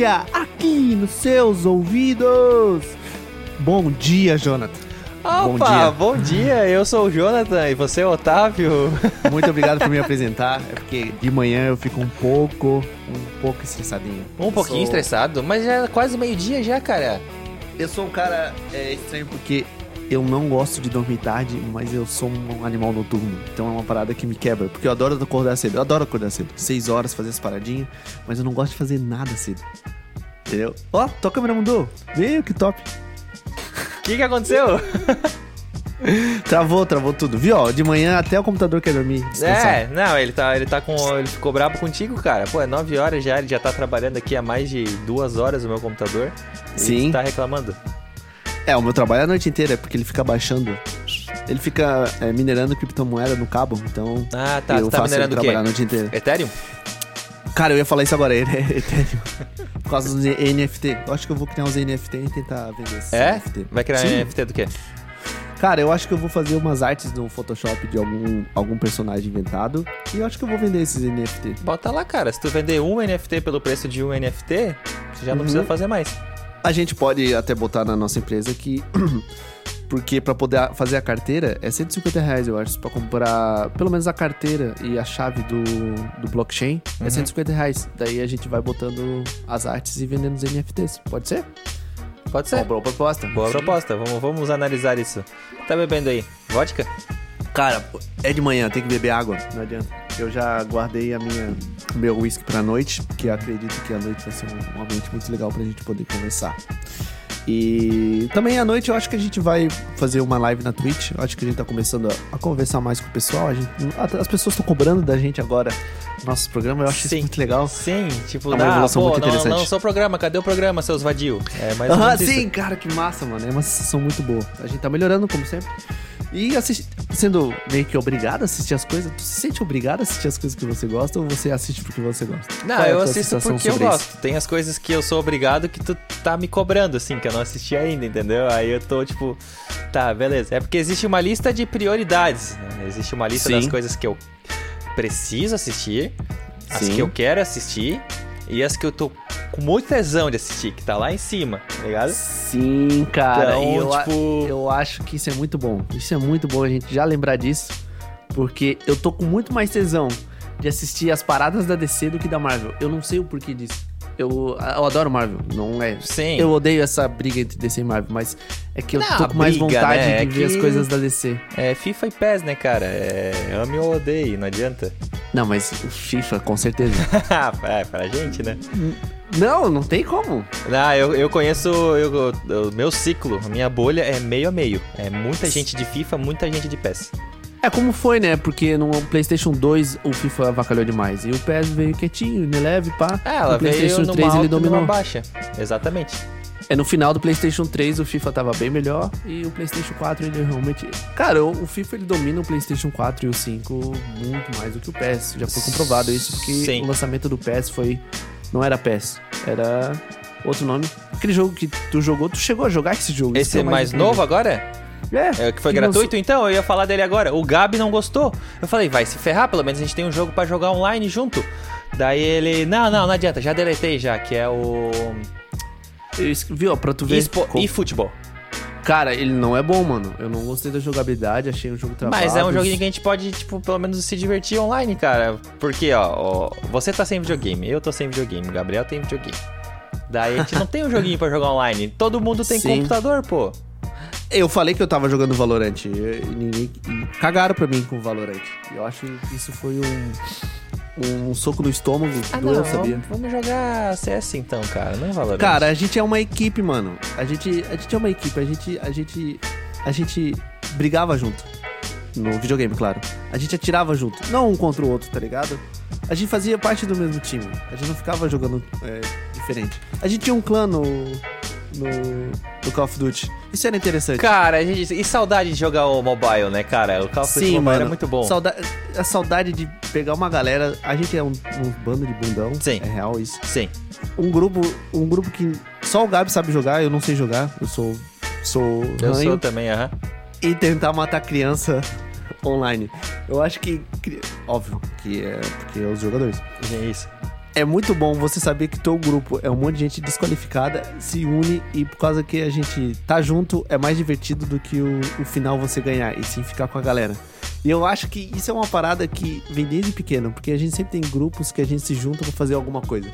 dia aqui nos seus ouvidos. Bom dia, Jonathan. Opa, Bom dia. bom dia. Eu sou o Jonathan e você é o Otávio. Muito obrigado por me apresentar. É porque de manhã eu fico um pouco, um pouco estressadinho. Um pouquinho Sou- estressado, mas já é quase meio-dia já, cara. Eu sou um cara é, estranho porque eu não gosto de dormir tarde, mas eu sou um animal noturno. Então é uma parada que me quebra. Porque eu adoro acordar cedo. Eu adoro acordar cedo. Seis horas, fazer as paradinhas. Mas eu não gosto de fazer nada cedo. Entendeu? Ó, tua câmera mudou. Meu, que top. O que, que aconteceu? Travou, travou tudo. Viu? Ó, de manhã até o computador quer dormir. descansar. É, não, ele tá, ele tá com. Ele ficou brabo contigo, cara. Pô, é 9 horas já, ele já tá trabalhando aqui há mais de duas horas no meu computador. Sim. tá reclamando. É, o meu trabalho é a noite inteira, é porque ele fica baixando. Ele fica é, minerando criptomoeda no cabo, então. Ah, tá. eu tá faço ele minerando o quê? trabalhar a noite inteira. Ethereum? Cara, eu ia falar isso agora, é Ethereum. Por causa dos NFT. Eu acho que eu vou criar uns NFT e tentar vender esses É? NFT. Vai criar Sim. NFT do quê? Cara, eu acho que eu vou fazer umas artes no Photoshop de algum, algum personagem inventado. E eu acho que eu vou vender esses NFT. Bota lá, cara. Se tu vender um NFT pelo preço de um NFT, você já não Uhum. precisa fazer mais. A gente pode até botar na nossa empresa que. Porque pra poder fazer a carteira é 150 reais, eu acho. Pra comprar pelo menos a carteira e a chave do, do blockchain é Uhum. 150 reais. Daí a gente vai botando as artes e vendendo os NFTs. Pode ser? Pode ser. Ó, boa proposta. Boa Sim. proposta, vamos, vamos analisar isso. Tá bebendo aí? Vodka? Cara, é de manhã, tem que beber água, não adianta. Eu já guardei a minha, meu whisky pra noite, porque eu acredito que a noite vai ser um, um ambiente muito legal pra gente poder conversar. E também à noite eu acho que a gente vai fazer uma live na Twitch. Eu acho que a gente tá começando a, a conversar mais com o pessoal. A gente, as pessoas estão cobrando da gente agora nossos programas. Eu acho Sim. isso muito legal. Sim, tipo, É uma dá, evolução pô, muito não, interessante. não sou o programa, cadê o programa, seus vadio? É mais ou Ah, menos isso. sim, cara, que massa, mano. É uma sensação muito boa. A gente tá melhorando, como sempre. E assisti- sendo meio que obrigado a assistir as coisas, tu se sente obrigado a assistir as coisas que você gosta ou você assiste porque você gosta? Não, é eu assisto porque eu isso? gosto. Tem as coisas que eu sou obrigado que tu tá me cobrando, assim, que eu não assisti ainda, entendeu? Aí eu tô tipo, tá, beleza. É porque existe uma lista de prioridades. né? Existe uma lista Sim. das coisas que eu preciso assistir, as Sim. que eu quero assistir e as que eu tô com muito tesão de assistir, que tá lá em cima, tá ligado? Sim, cara. Então, eu, tipo- eu acho que isso é muito bom. Isso é muito bom a gente já lembrar disso. Porque eu tô com muito mais tesão de assistir as paradas da DC do que da Marvel. Eu não sei o porquê disso. Eu, eu adoro Marvel, não é. Sim. Eu odeio essa briga entre DC e Marvel, mas é que eu Não, tô com mais briga, vontade né? de É ver as coisas da DC. É FIFA e PES, né, cara? É ame ou odeie, não adianta. Não, mas o FIFA, com certeza. é, pra gente, né? não, não tem como. Não, eu, eu conheço eu- o meu ciclo, a minha bolha é meio a meio. É muita gente de FIFA, muita gente de PES. É como foi, né? Porque no PlayStation 2 o FIFA avacalhou demais. E o PES veio quietinho, me leve, pá. É, ela no PlayStation veio numa 3 ele alta dominou. baixa. Exatamente. É no final do PlayStation 3 o FIFA tava bem melhor e o PlayStation 4 ele realmente. Cara, o, FIFA ele domina o PlayStation 4 e o 5 muito mais do que o PES. Já foi comprovado isso porque Sim. o lançamento do PES foi. Não era PES, era outro nome. Aquele jogo que tu jogou, tu chegou a jogar esse jogo? Esse é mais incrível. novo agora? É, É, que foi que gratuito, então? Eu ia falar dele agora. O Gabi não gostou. Eu falei, vai se ferrar, pelo menos a gente tem um jogo pra jogar online junto. Daí ele, não, não, não adianta, já deletei já, que é o Isso, Viu, ó, pra tu ver. eSpo- como- eFootball. Cara, ele não é bom, mano. Eu não gostei da jogabilidade, achei um jogo travado. Mas é um joguinho que a gente pode, tipo, pelo menos se divertir online, cara. Porque, ó, ó, você tá sem videogame, eu tô sem videogame, o Gabriel tem videogame. Daí a gente não tem um joguinho pra jogar online. Todo mundo tem Sim. computador, pô. Eu falei que eu tava jogando Valorant e, ninguém. cagaram pra mim com o Valorant. Eu acho que isso foi um. Um soco no estômago. Ah, doeu, sabia? vamos, jogar CS então, cara, não Valorant. Cara, a gente é uma equipe, mano. A gente, a gente é uma equipe. A gente, a gente, a gente brigava junto. No videogame, claro. A gente atirava junto. Não um contra o outro, tá ligado? A gente fazia parte do mesmo time. A gente não ficava jogando é, diferente. A gente tinha um clã no, no, no Call of Duty. Isso era interessante. Cara, gente, e saudade de jogar o mobile, né, cara? O Call of Duty Sim, Mobile mano. era muito bom. Sauda a saudade de pegar uma galera. A gente é um, um bando de bundão. Sim. É real isso. Sim. Um grupo, um grupo que só o Gabi sabe jogar, eu não sei jogar. Eu sou. Sou. Eu ranho. sou também, aham. E tentar matar criança online. Eu acho que. Óbvio que é porque é os jogadores. É Isso. É muito bom você saber que teu grupo é um monte de gente desqualificada, se une e por causa que a gente tá junto é mais divertido do que o, o final você ganhar e sim ficar com a galera. E eu acho que isso é uma parada que vem desde pequeno, porque a gente sempre tem grupos que a gente se junta pra fazer alguma coisa.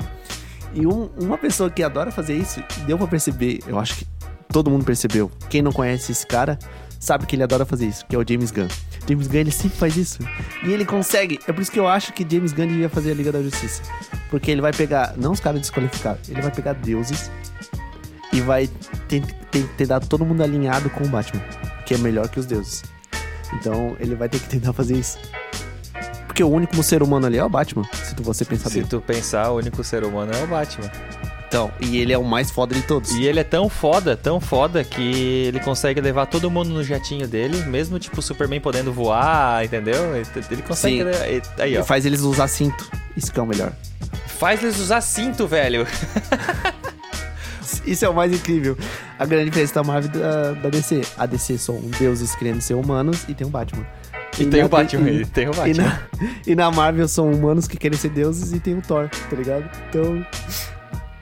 E um- uma pessoa que adora fazer isso, deu pra perceber, eu acho que todo mundo percebeu. Quem não conhece esse cara, sabe que ele adora fazer isso, que é o James Gunn. James Gunn, ele sempre faz isso. E ele consegue. É por isso que eu acho que James Gunn devia fazer a Liga da Justiça. Porque ele vai pegar, não os caras desqualificados, ele vai pegar deuses e vai ter, ter, ter dado todo mundo alinhado com o Batman, que é melhor que os deuses. Então ele vai ter que tentar fazer isso. Porque o único ser humano ali é o Batman, se tu você pensar Se bem. tu pensar, o único ser humano é o Batman. Então, e ele é o mais foda de todos. E ele é tão foda, tão foda, que ele consegue levar todo mundo no jatinho dele, mesmo tipo o Superman podendo voar, entendeu? Ele- Ele consegue. Sim. le- Aí, E ó. faz eles usar cinto. Isso que é o melhor. Faz eles usar cinto, velho. Isso é o mais incrível. A grande diferença da Marvel e da, da DC. A DC são deuses querendo ser humanos e tem o Batman. E tem na- o Batman, e- e tem o E Batman. na, e na Marvel são humanos que querem ser deuses e tem o Thor, tá ligado? Então.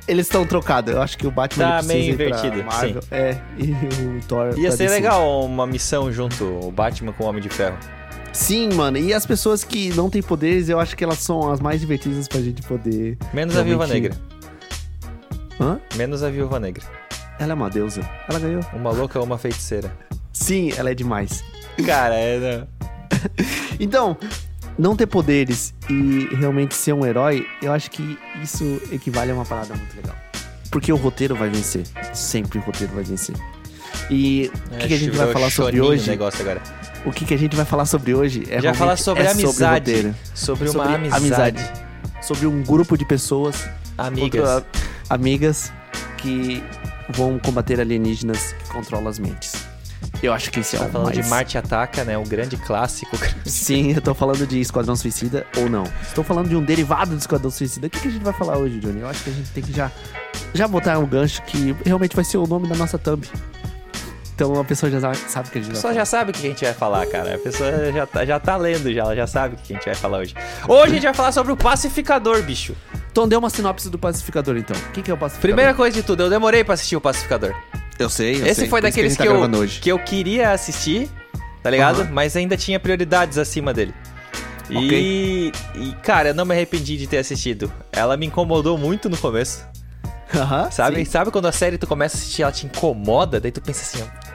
Eles estão trocados. Eu acho que o Batman Tá meio invertido, Marvel. É, e o Thor. Ia pra ser legal uma missão junto, o Batman com o Homem de Ferro. Sim, mano. E as pessoas que não têm poderes, eu acho que elas são as mais divertidas pra gente poder. Menos a Viúva realmente- Negra. Hã? Menos a Viúva Negra. Ela é uma deusa. Ela ganhou. Uma louca ou uma feiticeira. Sim, ela é demais. Cara, é. Então, não ter poderes e realmente ser um herói, eu acho que isso equivale a uma parada muito legal. Porque o roteiro vai vencer. Sempre o roteiro vai vencer. E o que, que a gente vai falar sobre O hoje? agora. O que, que a gente vai falar sobre hoje é vai falar sobre é amizade. o roteiro. Sobre, uma Sobre amizade. amizade. Sobre um grupo de pessoas, Amigas. amigas que vão combater alienígenas que controlam as mentes. Eu acho que esse é Tá o falando mais... de Marte Ataca, né? Um grande clássico. Sim, eu tô falando de Esquadrão Suicida ou não. Estou falando de um derivado do Esquadrão Suicida. O que, que a gente vai falar hoje, Johnny? Eu acho que a gente tem que já, já botar um gancho que realmente vai ser o nome da nossa thumb. Então a pessoa já sabe- que a gente A vai pessoa falar. já sabe o que a gente vai falar, cara. A pessoa já tá, já tá lendo, já, ela já sabe o que a gente vai falar hoje. Hoje a gente vai falar sobre o pacificador, bicho. Então dê uma sinopse do Pacificador, então. O que, que é o Pacificador? Primeira coisa de tudo, eu demorei pra assistir o pacificador. Eu sei, eu Esse sei, foi por daqueles que, que, tá eu, gravando hoje. que eu queria assistir, tá ligado? Aham. Mas ainda tinha prioridades acima dele. E, e, cara, eu não me arrependi de ter assistido. Ela me incomodou muito no começo. Aham, Sabe? sim. Sabe quando a série tu começa a assistir, ela te incomoda, daí tu pensa assim, ó.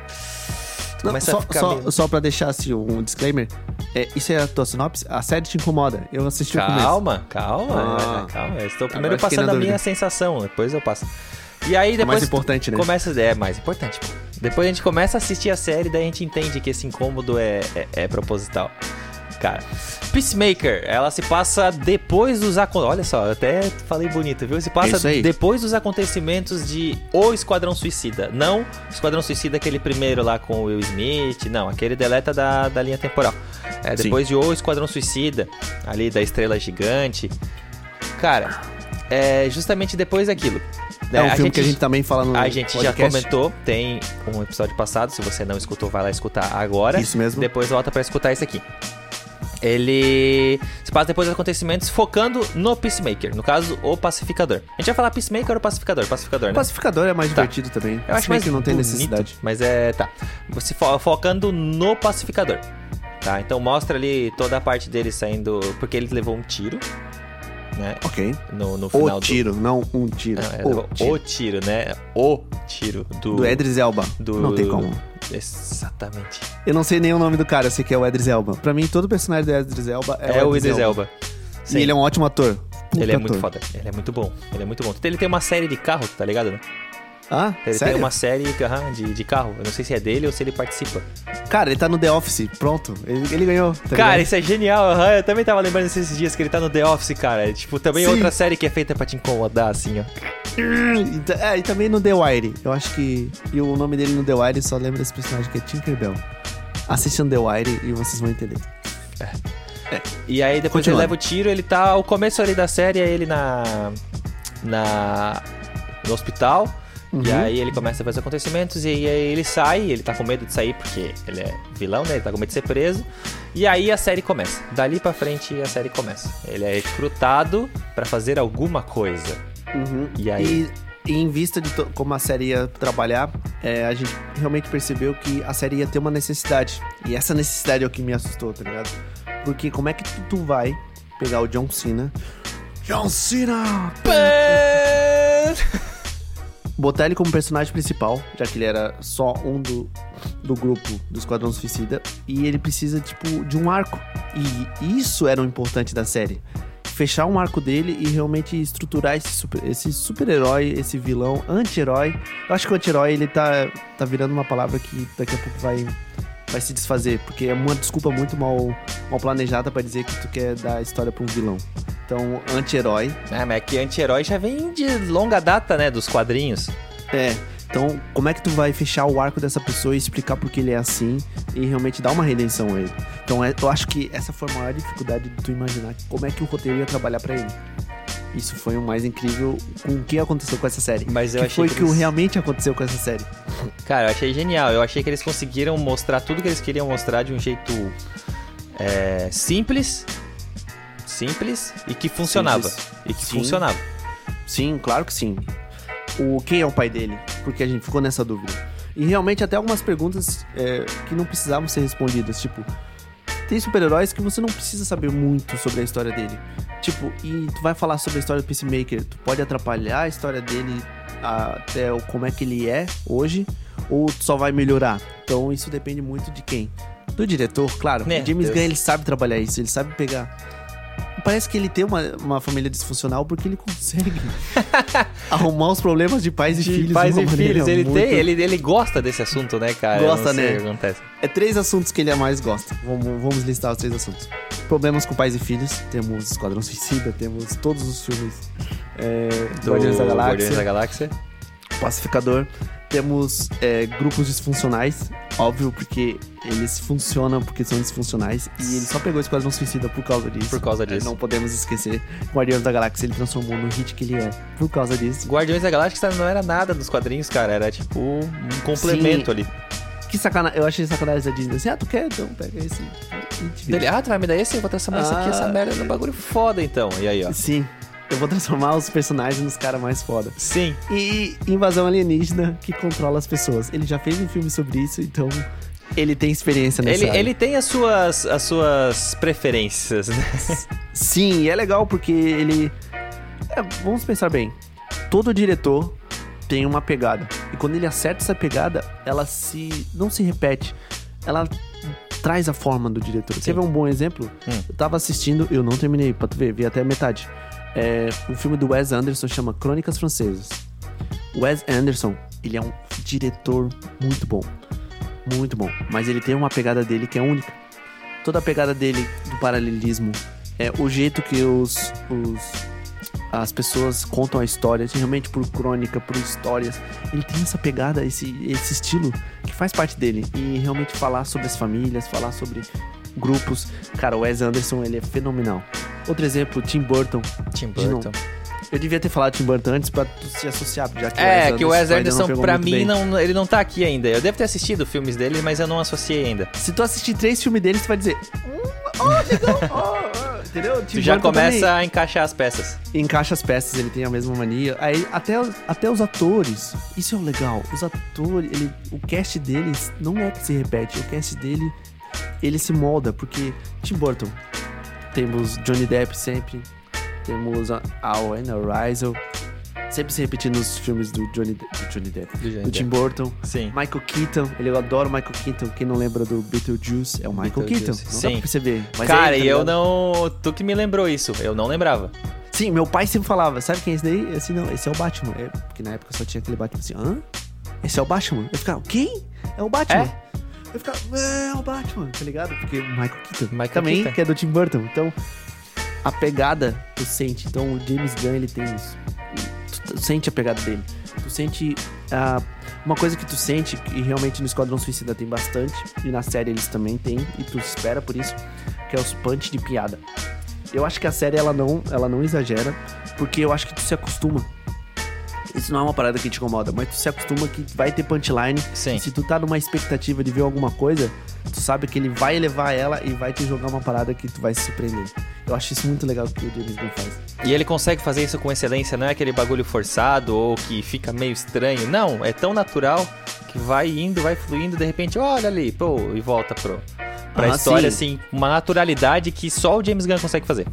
Tu Não, começa só, a ficar só, meio... só pra deixar assim, um disclaimer. É, isso é a tua sinopse? A série te incomoda. Eu assisti o começo. Calma, calma, Ah. calma. Eu estou primeiro passando a minha sensação, depois eu passo. E aí depois mais importante, né? Começa, é mais importante. Depois a gente começa a assistir a série, daí a gente entende que esse incômodo é, é, é proposital. Cara, Peacemaker, ela se passa depois dos acontecimentos. Olha só, eu até falei bonito, viu? Se É passa aí. depois dos acontecimentos de O Esquadrão Suicida. Não o Esquadrão Suicida, aquele primeiro lá com o Will Smith. Não, aquele deleta da, da linha temporal. É Sim. depois de O Esquadrão Suicida, ali da Estrela Gigante. Cara, é justamente depois daquilo. É um filme gente- que a gente também fala no a gente já podcast. comentou, tem um episódio passado, se você não escutou, vai lá escutar agora. Isso mesmo. Depois volta pra escutar esse aqui. Ele se passa depois dos acontecimentos focando no Peacemaker, no caso, o pacificador. A gente vai falar Peacemaker ou pacificador? Pacificador, O né? pacificador é mais Tá. divertido também. Eu acho mais que não tem bonito, necessidade. Mas é, tá. Você fo- focando no pacificador. Tá, então mostra ali toda a parte dele saindo, porque ele levou um tiro, né? Ok. No, no final O do- tiro, não um tiro. Não, é, o tiro. o tiro, né? O tiro do Do Edris Elba. do- Não tem como. Exatamente. Eu não sei nem o nome do cara, eu sei que é o Edris Elba. Pra mim, todo personagem do Edris Elba é, É, o Idris Elba. E ele é um ótimo ator. Puta Ele é muito ator. foda. Ele é muito bom. Ele é muito bom. Ele tem uma série de carro, tá ligado? né? Ah, Ele sério? tem uma série aham, de, de carro. Eu não sei se é dele ou se ele participa. Cara, ele tá no The Office, pronto. Ele, ele ganhou. tá cara, ligado? isso é genial. Eu também tava lembrando esses dias que ele tá no The Office, cara. Tipo, também Sim. outra série que é feita pra te incomodar, assim, ó. E ta- É, e também no The Wire. Eu acho que. E o nome dele no The Wire só lembra desse personagem que é Tinkerbell. Assistam The Wire e vocês vão entender. E aí depois ele leva o tiro, ele tá. O começo ali da série é ele na. na. no hospital. E aí ele começa a ver os acontecimentos e aí ele sai, ele tá com medo de sair porque ele é vilão, né? Ele tá com medo de ser preso. E aí a série começa. Dali pra frente a série começa. Ele é recrutado pra fazer alguma coisa. Uhum. E aí? E, e em vista de como a série ia trabalhar, é, a gente realmente percebeu que a série ia ter uma necessidade. E essa necessidade é o que me assustou, tá ligado? Porque como é que tu, tu vai pegar o John Cena... John Cena! Botar ele como personagem principal, já que ele era só um do, do grupo do Esquadrão Suicida, e ele precisa, tipo, de um arco. E isso era o importante da série. Fechar um arco dele e realmente estruturar esse super- esse super-herói, esse vilão, anti-herói. Eu acho que o anti-herói, ele tá, tá virando uma palavra que daqui a pouco vai, vai se desfazer, porque é uma desculpa muito mal, mal planejada pra dizer que tu quer dar a história pra um vilão. Então, anti-herói É, mas é que anti-herói já vem de longa data, né? Dos quadrinhos. É. Então, como é que tu vai fechar o arco dessa pessoa e explicar por que ele é assim e realmente dar uma redenção a ele? Então, é- eu acho que essa foi a maior dificuldade de tu imaginar como é que o roteiro ia trabalhar pra ele. Isso foi o mais incrível com o que aconteceu com essa série. Mas eu que achei foi que que o eles- realmente aconteceu com essa série. Cara, eu achei genial. Eu achei que eles conseguiram mostrar tudo que eles queriam mostrar de um jeito é, simples. Simples e que funcionava. Simples. E que Sim. funcionava. Sim, claro que sim. O quem é o pai dele? Porque a gente ficou nessa dúvida. E realmente até algumas perguntas é, que não precisavam ser respondidas, tipo, tem super-heróis que você não precisa saber muito sobre a história dele. Tipo, e tu vai falar sobre a história do Peacemaker, tu pode atrapalhar a história dele até o como é que ele é hoje, ou tu só vai melhorar. Então isso depende muito de quem. Do diretor, claro. O James Deus. Gunn ele sabe trabalhar isso, ele sabe pegar. Parece que ele tem uma, uma família disfuncional porque ele consegue arrumar os problemas de pais e De filhos. pais e filhos, ele muito- tem, ele, ele gosta desse assunto, né, cara? Gosta, né? Acontece. É três assuntos que ele mais gosta. Vamos, vamos listar os três assuntos. Problemas com pais e filhos. Temos Esquadrão Suicida, temos todos os filmes é, Do Guardiões da Galáxia. Guardiões da Galáxia. Pacificador. Temos é, grupos disfuncionais, óbvio, porque eles funcionam porque são disfuncionais. E ele só pegou o Esquadrão Suicida por causa disso. Por causa É, disso. não podemos esquecer. Guardiões da Galáxia ele transformou no hit que ele é por causa disso. Guardiões da Galáxia não era nada dos quadrinhos, cara. Era tipo um complemento Sim. ali. Que sacanagem. Eu achei sacanagem da Disney. Assim, ah, tu quer? Então pega esse. Dele, ah, tu vai me dar esse? Eu vou transformar isso aqui, essa Ah. merda num bagulho foda, então. E aí, ó. Sim. Eu vou transformar os personagens nos caras mais foda. Sim. E Invasão Alienígena que controla as pessoas. Ele já fez um filme sobre isso, então ele tem experiência nessa Ele, área. ele tem as suas, as suas preferências, né? Sim, e é legal porque ele. é, vamos pensar bem. Todo diretor tem uma pegada. E quando ele acerta essa pegada, ela se. não se repete. Ela traz a forma do diretor. Você Sim. vê um bom exemplo? Hum. Eu tava assistindo, eu não terminei, pra tu ver, vi até a metade. É, um filme do Wes Anderson chama Crônicas Francesas. Wes Anderson, ele é um diretor muito bom. Muito bom. Mas ele tem uma pegada dele que é única. Toda a pegada dele do paralelismo, é o jeito que os, os as pessoas contam a história, realmente por crônica, por histórias. Ele tem essa pegada, esse, esse estilo que faz parte dele. E realmente falar sobre as famílias, falar sobre grupos. Cara, o Wes Anderson, ele é fenomenal. Outro exemplo, Tim Burton. Tim. Burton. Eu devia ter falado Tim Burton antes pra tu se associar, já que É, que o Wes não Anderson, pra mim, bem. não, ele não tá aqui ainda. Eu devo ter assistido filmes dele, mas eu não associei ainda. Se tu assistir três filmes dele, você vai dizer... Hum, oh, legal, oh, oh", entendeu? Tim Tu já Burton começa também. a encaixar as peças. encaixa as peças, ele tem a mesma mania. Aí até, os- até os atores, isso é o legal. Os atores, ele, o cast deles não é que se repete, o cast dele ele se molda, porque Tim Burton, temos Johnny Depp sempre, temos a Owen, a Rizal, sempre se repetindo nos filmes do Johnny, De- do Johnny Depp, Do Johnny do Tim Depp. Burton. Sim. Michael Keaton, ele eu adoro o Michael Keaton. Quem não lembra do Beetlejuice é o Michael Keaton. Não dá sim. pra perceber. Mas é Cara, tá e eu não. Tu que me lembrou isso. Eu não lembrava. Sim, meu pai sempre falava, sabe quem é esse daí? Assim, não, esse é o Batman. É, porque na época só tinha aquele Batman assim, hã? Esse é o Batman? Eu ficava, quem? É o Batman. É? Eu ficava, é, o Batman, tá ligado? Porque o Michael Keaton Michael também, Keaton. que é do Tim Burton. Então, a pegada tu sente. Então, o James Gunn, ele tem isso. Tu, tu sente a pegada dele. Tu sente ah, uma coisa que tu sente, e realmente no Esquadrão Suicida tem bastante, e na série eles também têm, e tu espera por isso, que é os punch de piada. Eu acho que a série ela não, ela não exagera, porque eu acho que tu se acostuma. Isso não é uma parada que te incomoda, mas tu se acostuma que vai ter punchline. Sim. Se tu tá numa expectativa de ver alguma coisa, tu sabe que ele vai levar ela e vai te jogar uma parada que tu vai se surpreender. Eu acho isso muito legal que o James Gunn faz. E ele consegue fazer isso com excelência, não é aquele bagulho forçado ou que fica meio estranho. Não, é tão natural que vai indo, vai fluindo, de repente, olha ali, pô, e volta pro, pra Ah, história, sim. assim, uma naturalidade que só o James Gunn consegue fazer.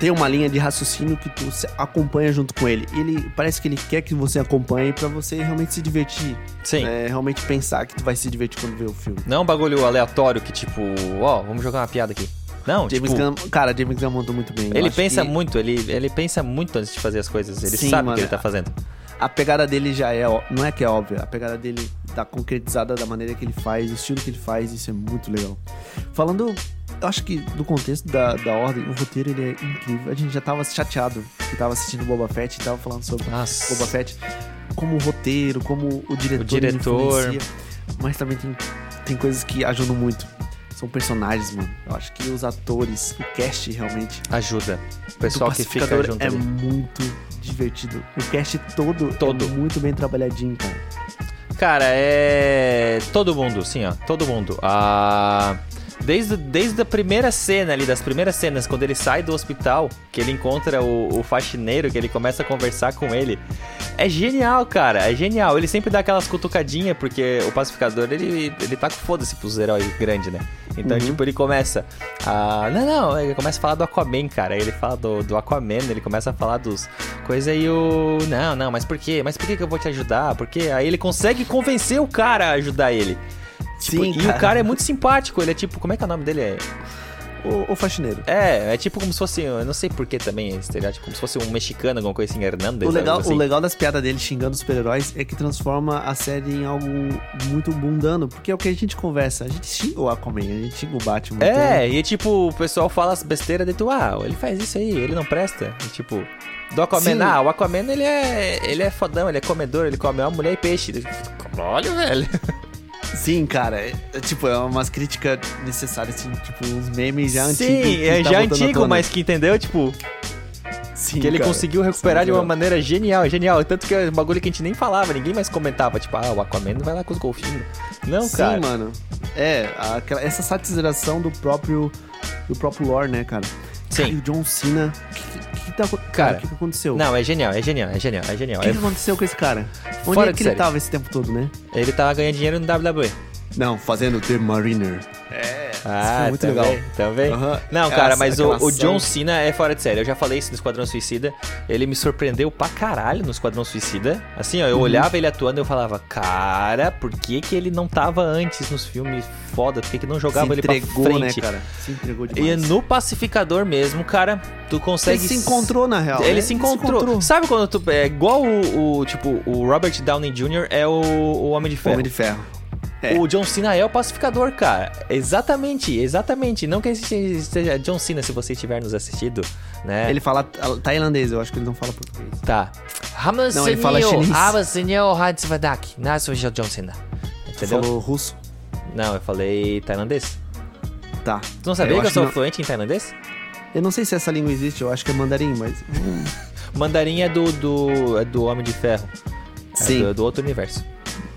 Tem uma linha de raciocínio que tu se acompanha junto com ele. Ele parece que ele quer que você acompanhe pra você realmente se divertir. Sim. É, realmente pensar que tu vai se divertir quando vê o filme. Não é um bagulho aleatório que, tipo, ó, vamos jogar uma piada aqui. Não, James tipo, Gunn, cara, James Gunn montou muito bem. Ele pensa que muito, ele, ele pensa muito antes de fazer as coisas. Ele Sim, sabe o mano. que ele tá fazendo. A pegada dele já é, não é que é óbvia, a pegada dele tá concretizada da maneira que ele faz, o estilo que ele faz, isso é muito legal. Falando, eu acho que do contexto da, da ordem, o roteiro ele é incrível. A gente já tava chateado que tava assistindo Boba Fett e tava falando sobre Nossa. Boba Fett, como o roteiro, como o diretor, O diretor. mas também tem, tem coisas que ajudam muito. São personagens, mano. Eu acho que os atores, o cast realmente Ajuda. O pessoal que fica junto é ali. muito divertido. O cast todo, Todo. é muito bem trabalhadinho, cara. Cara, é. Todo mundo, sim, ó. Todo mundo. Ah. Desde, desde a primeira cena ali, das primeiras cenas, quando ele sai do hospital, que ele encontra o, o faxineiro, que ele começa a conversar com ele. É genial, cara. É genial. Ele sempre dá aquelas cutucadinhas, porque o pacificador, ele, ele tá com foda-se pros heróis grandes, né? Então, Uhum. tipo, ele começa a. Não, não, ele começa a falar do Aquaman, cara. Aí ele fala do, do Aquaman, ele começa a falar dos coisas e o. Não, não, mas por quê? Mas por que, que eu vou te ajudar? Porque aí ele consegue convencer o cara a ajudar ele. Tipo, Sim, e o cara é muito simpático, ele é tipo, como é que é o nome dele? É, O, o faxineiro. é, é tipo como se fosse, eu não sei por que também, esse estereótipo, como se fosse um mexicano, alguma coisa assim, Hernandez. O legal, assim. o legal das piadas dele xingando os super-heróis é que transforma a série em algo muito mundano, porque é o que a gente conversa. A gente xinga o Aquaman, a gente xinga o Batman. É, e tipo, o pessoal fala as besteiras de tu, ah, ele faz isso aí, ele não presta. E, tipo, do Aquaman, Sim. ah, o Aquaman ele é, ele é fodão, ele é comedor, ele come uma mulher e peixe. Olha, velho. Sim, cara. É, é, tipo, é umas críticas necessárias, assim, tipo, uns memes já antigos. Sim, é tá já antigo, mas que entendeu, tipo, Sim, que ele cara. conseguiu recuperar Sim, de uma maneira genial, genial. Tanto que é um bagulho que a gente nem falava, ninguém mais comentava, tipo, ah, o Aquaman vai lá com os golfinhos. Não, Sim, cara. mano. É, aquela, essa satirização do próprio do próprio lore, né, cara? Sim. Cara, e o John Cena, tá Cara, o que, que aconteceu? Não, é genial, é genial, é genial, é genial. O que, É- que aconteceu com esse cara? Onde Fora é que ele série. tava esse tempo todo, né? Ele tava ganhando dinheiro no WWE. Não, fazendo The Mariner. É, Ah, muito também, legal. Também. Aham. Não, Essa- cara, mas o, o John. Cena é fora de série. Eu já falei isso no Esquadrão Suicida. Ele me surpreendeu pra caralho no Esquadrão Suicida. Assim, ó, eu Uhum. olhava ele atuando e eu falava, cara, por que que ele não tava antes nos filmes foda? Por que que não jogava Se ele pra entregou, frente? né, cara? Se entregou E demais. no Pacificador mesmo, cara, tu consegue... Ele se encontrou, na real. Ele né? se encontrou. Sabe quando tu... É igual o, o, tipo, o Robert Downey Jr. é o, o Homem de Ferro. Homem de Ferro. É. O John Cena é o pacificador, cara. Exatamente, exatamente. Não que seja John Cena, se você estiver nos assistindo, né? Ele fala tailandês, eu acho que ele não fala português. Tá. Não, ele fala chinês. John Cena. Entendeu? falou russo? Não, eu falei tailandês. Tá. Tu não sabia Eu que eu sou não. fluente em tailandês? Eu não sei se essa língua existe, eu acho que é mandarim, mas... Mandarim é do, do, é do Homem de Ferro. É Sim. do, do outro universo.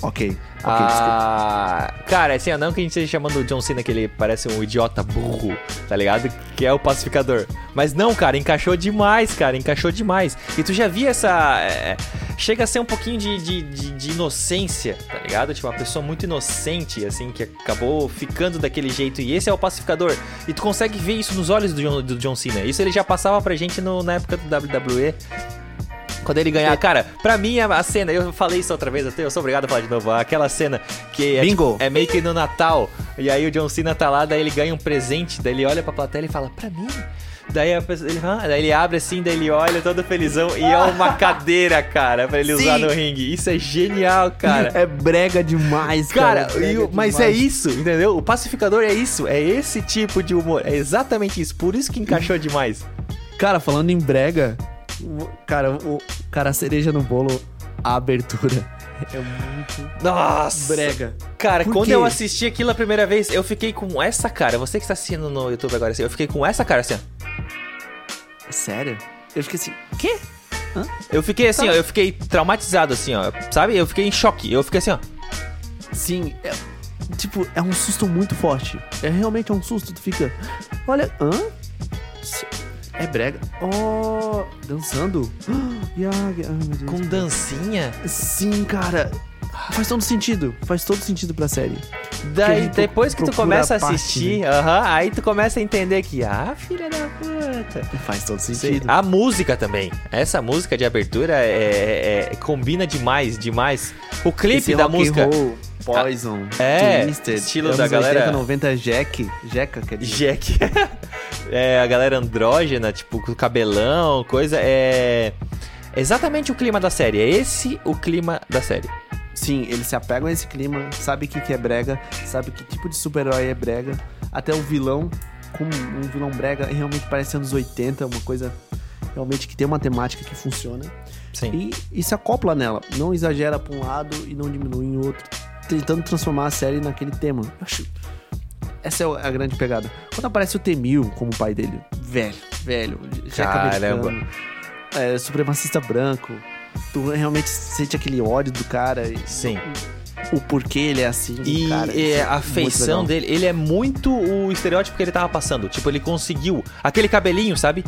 Ok. Ok, desculpa. ah, cara, assim, não que a gente esteja chamando o John Cena que ele parece um idiota burro, tá ligado? Que é o pacificador. Mas não, cara, encaixou demais, cara, encaixou demais. E tu já via essa. é, chega a ser um pouquinho de, de, de- de inocência, tá ligado? Tipo, uma pessoa muito inocente, assim, que acabou ficando daquele jeito. E esse é o pacificador. E tu consegue ver isso nos olhos do John, do John Cena. Isso ele já passava pra gente no- na época do WWE. Quando ele ganhar, cara, pra mim a, cena, eu falei isso outra vez, até eu sou obrigado a falar de novo. Aquela cena que é, Bingo. tipo, é meio que no Natal, e aí o John Cena tá lá, daí ele ganha um presente, daí ele olha pra plateia e fala, pra mim? Daí, a pessoa, ele, ah, daí ele abre assim, daí ele olha todo felizão, e é uma cadeira, cara, pra ele usar Sim. no ringue. Isso é genial, cara. É brega demais, cara. Cara, é brega o- mas é isso, entendeu? O pacificador é isso, é esse tipo de humor, é exatamente isso, por isso que encaixou demais. Cara, falando em brega, cara, o cara a cereja no bolo, a abertura é muito Nossa! brega. Cara, Por quando quê? eu assisti aquilo a primeira vez, eu fiquei com essa cara. Você que está assistindo no YouTube agora, assim, eu fiquei com essa cara assim, ó. É sério? Eu fiquei assim, quê? Hã? Eu fiquei assim, Tá. ó, eu fiquei traumatizado, assim, ó. Sabe? Eu fiquei em choque. Eu fiquei assim, ó. Sim, é, tipo, é um susto muito forte. É realmente um susto, tu fica. Olha, hã? É brega. Oh, dançando. Ai meu Deus. Com dancinha. Sim, cara. Faz todo sentido. Faz todo sentido pra série. Daí, gente depois que tu começa a a parte, assistir, aham, aí tu começa a entender que, ah, filha da puta. Faz todo Sim. sentido. A música também. Essa música de abertura é, é- combina demais, demais. O clipe Esse da música. roll, Poison, É, Twisted, estilo da galera- 80, 90, Jack, Jeca, quer dizer. Jack. é, a galera andrógena, tipo, com cabelão, coisa. É. Exatamente o clima da série. É esse o clima da série. Sim, eles se apegam a esse clima, sabe o que, que é brega, sabe que tipo de super-herói é brega. Até o vilão, como um vilão brega, realmente parece anos 80, uma coisa realmente que tem uma temática que funciona. Sim. E, e se acopla nela. Não exagera pra um lado e não diminui em outro. Tentando transformar a série naquele tema. Eu acho. Essa é a grande pegada. Quando aparece o Temil como pai dele, velho, velho, jeca Caramba. é, supremacista branco, tu realmente sente aquele ódio do cara. Sim. O porquê ele é assim. E cara, é, é a feição dele, ele é muito o estereótipo que ele tava passando. Tipo, ele conseguiu. Aquele cabelinho, sabe?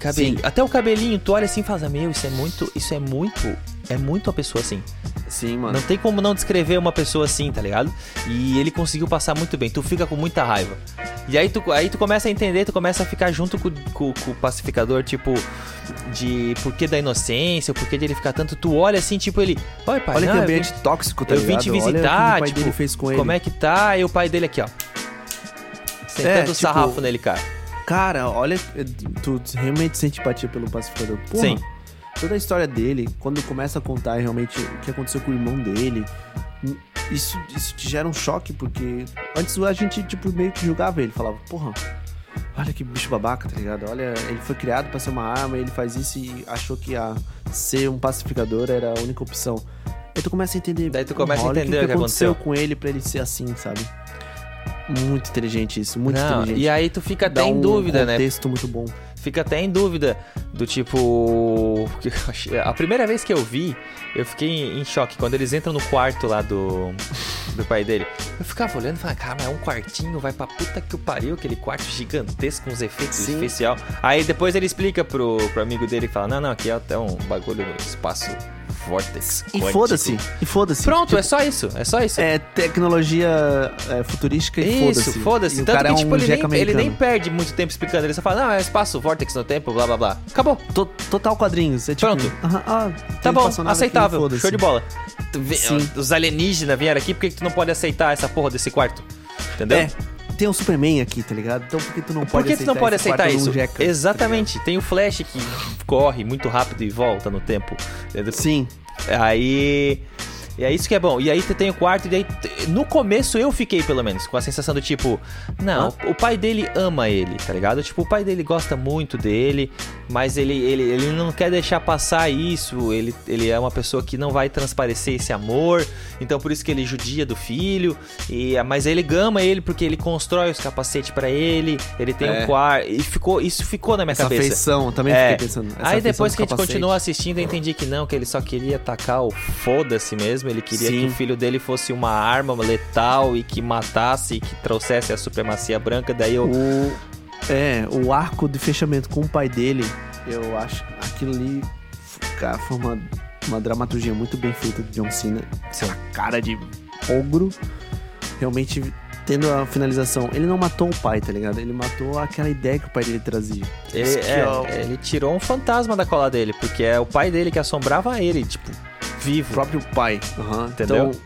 Cabelinho. Sim. Até o cabelinho, tu olha assim e fala, meu, isso é muito. Isso é muito. É muito uma pessoa assim. Sim, mano. Não tem como não descrever uma pessoa assim, tá ligado? E ele conseguiu passar muito bem. Tu fica com muita raiva. E aí tu, aí tu começa a entender, tu começa a ficar junto com, com- com o pacificador, tipo, de porquê da inocência, o porquê dele ficar tanto. Tu olha assim, tipo, ele. Oi, pai, Olha não, que eu ambiente tóxico, tá eu vim ligado? te Olha o que visitar, pai tipo, dele fez com ele. Como é que tá? E o pai dele aqui, ó. Sentando É, tipo, sarrafo nele, cara. Cara, olha, tu realmente sente empatia pelo pacificador. Porra, Sim. Toda a história dele, quando começa a contar realmente o que aconteceu com o irmão dele, isso, isso te gera um choque, porque antes a gente, tipo, meio que julgava ele, falava, porra, olha que bicho babaca, tá ligado? Olha, ele foi criado pra ser uma arma, ele faz isso e achou que a ser um pacificador era a única opção. Aí tu começa a entender. Daí tu começa a entender o que aconteceu aconteceu. com ele pra ele ser assim, sabe? Muito inteligente isso, muito Não, inteligente. e aí tu fica até Dá em um dúvida, né? contexto muito bom. Fica até em dúvida do tipo. A primeira vez que eu vi, eu fiquei em choque. Quando eles entram no quarto lá do, do pai dele, eu ficava olhando e falava, cara, mas é um quartinho, vai pra puta que o pariu, aquele quarto gigantesco com os efeitos Sim. especial. Aí depois ele explica pro, pro amigo dele e fala: Não, não, aqui é até um bagulho no espaço Vortex. E quântico." foda-se, e foda-se. Pronto, Tipo, é só isso, é só isso. É tecnologia é, futurística e Isso, foda-se. foda-se. E o Tanto cara que, é um tipo, ele, nem, ele nem perde muito tempo explicando. Ele só fala, não, é espaço, vortex no tempo, blá blá blá. Acabou. To- Total quadrinhos. É tipo, Pronto. aham, ah, Tá bom, aqui, aceitável. foda-se. Show de bola. Sim. Os alienígenas vieram aqui, por que que tu não pode aceitar essa porra desse quarto? Entendeu? É, tem um Superman aqui, tá ligado? Então por que tu não Por pode que tu não pode aceitar isso? jeca, tá Exatamente. Tem o Flash que corre muito rápido e volta no tempo. Sim. Aí. E é isso que é bom. E aí tem o quarto, e daí. No começo eu fiquei, pelo menos, com a sensação do tipo. Não, o pai dele ama ele, tá ligado? Tipo, o pai dele gosta muito dele, mas ele, ele, ele não quer deixar passar isso. Ele, ele é uma pessoa que não vai transparecer esse amor. Então por isso que ele judia do filho. E, mas ele ama ele porque ele constrói os capacetes pra ele. Ele tem É. um quarto. E ficou, isso ficou na minha Essa cabeça. feição, eu também É. fiquei pensando. Aí depois que a gente capacete. continua assistindo, eu entendi que não, que ele só queria atacar o foda-se mesmo. Ele queria Sim. que o filho dele fosse uma arma letal e que matasse e que trouxesse a supremacia branca. Daí eu. O, é, o arco de fechamento com o pai dele, eu acho que aquilo ali cara, foi uma, uma dramaturgia muito bem feita de John Cena. Aquela cara de ogro, realmente tendo a finalização. Ele não matou o pai, tá ligado? Ele matou aquela ideia que o pai dele trazia. Ele, é, ele tirou um fantasma da cola dele, porque é o pai dele que assombrava ele, tipo, vivo. próprio pai. Aham, Entendeu? Então,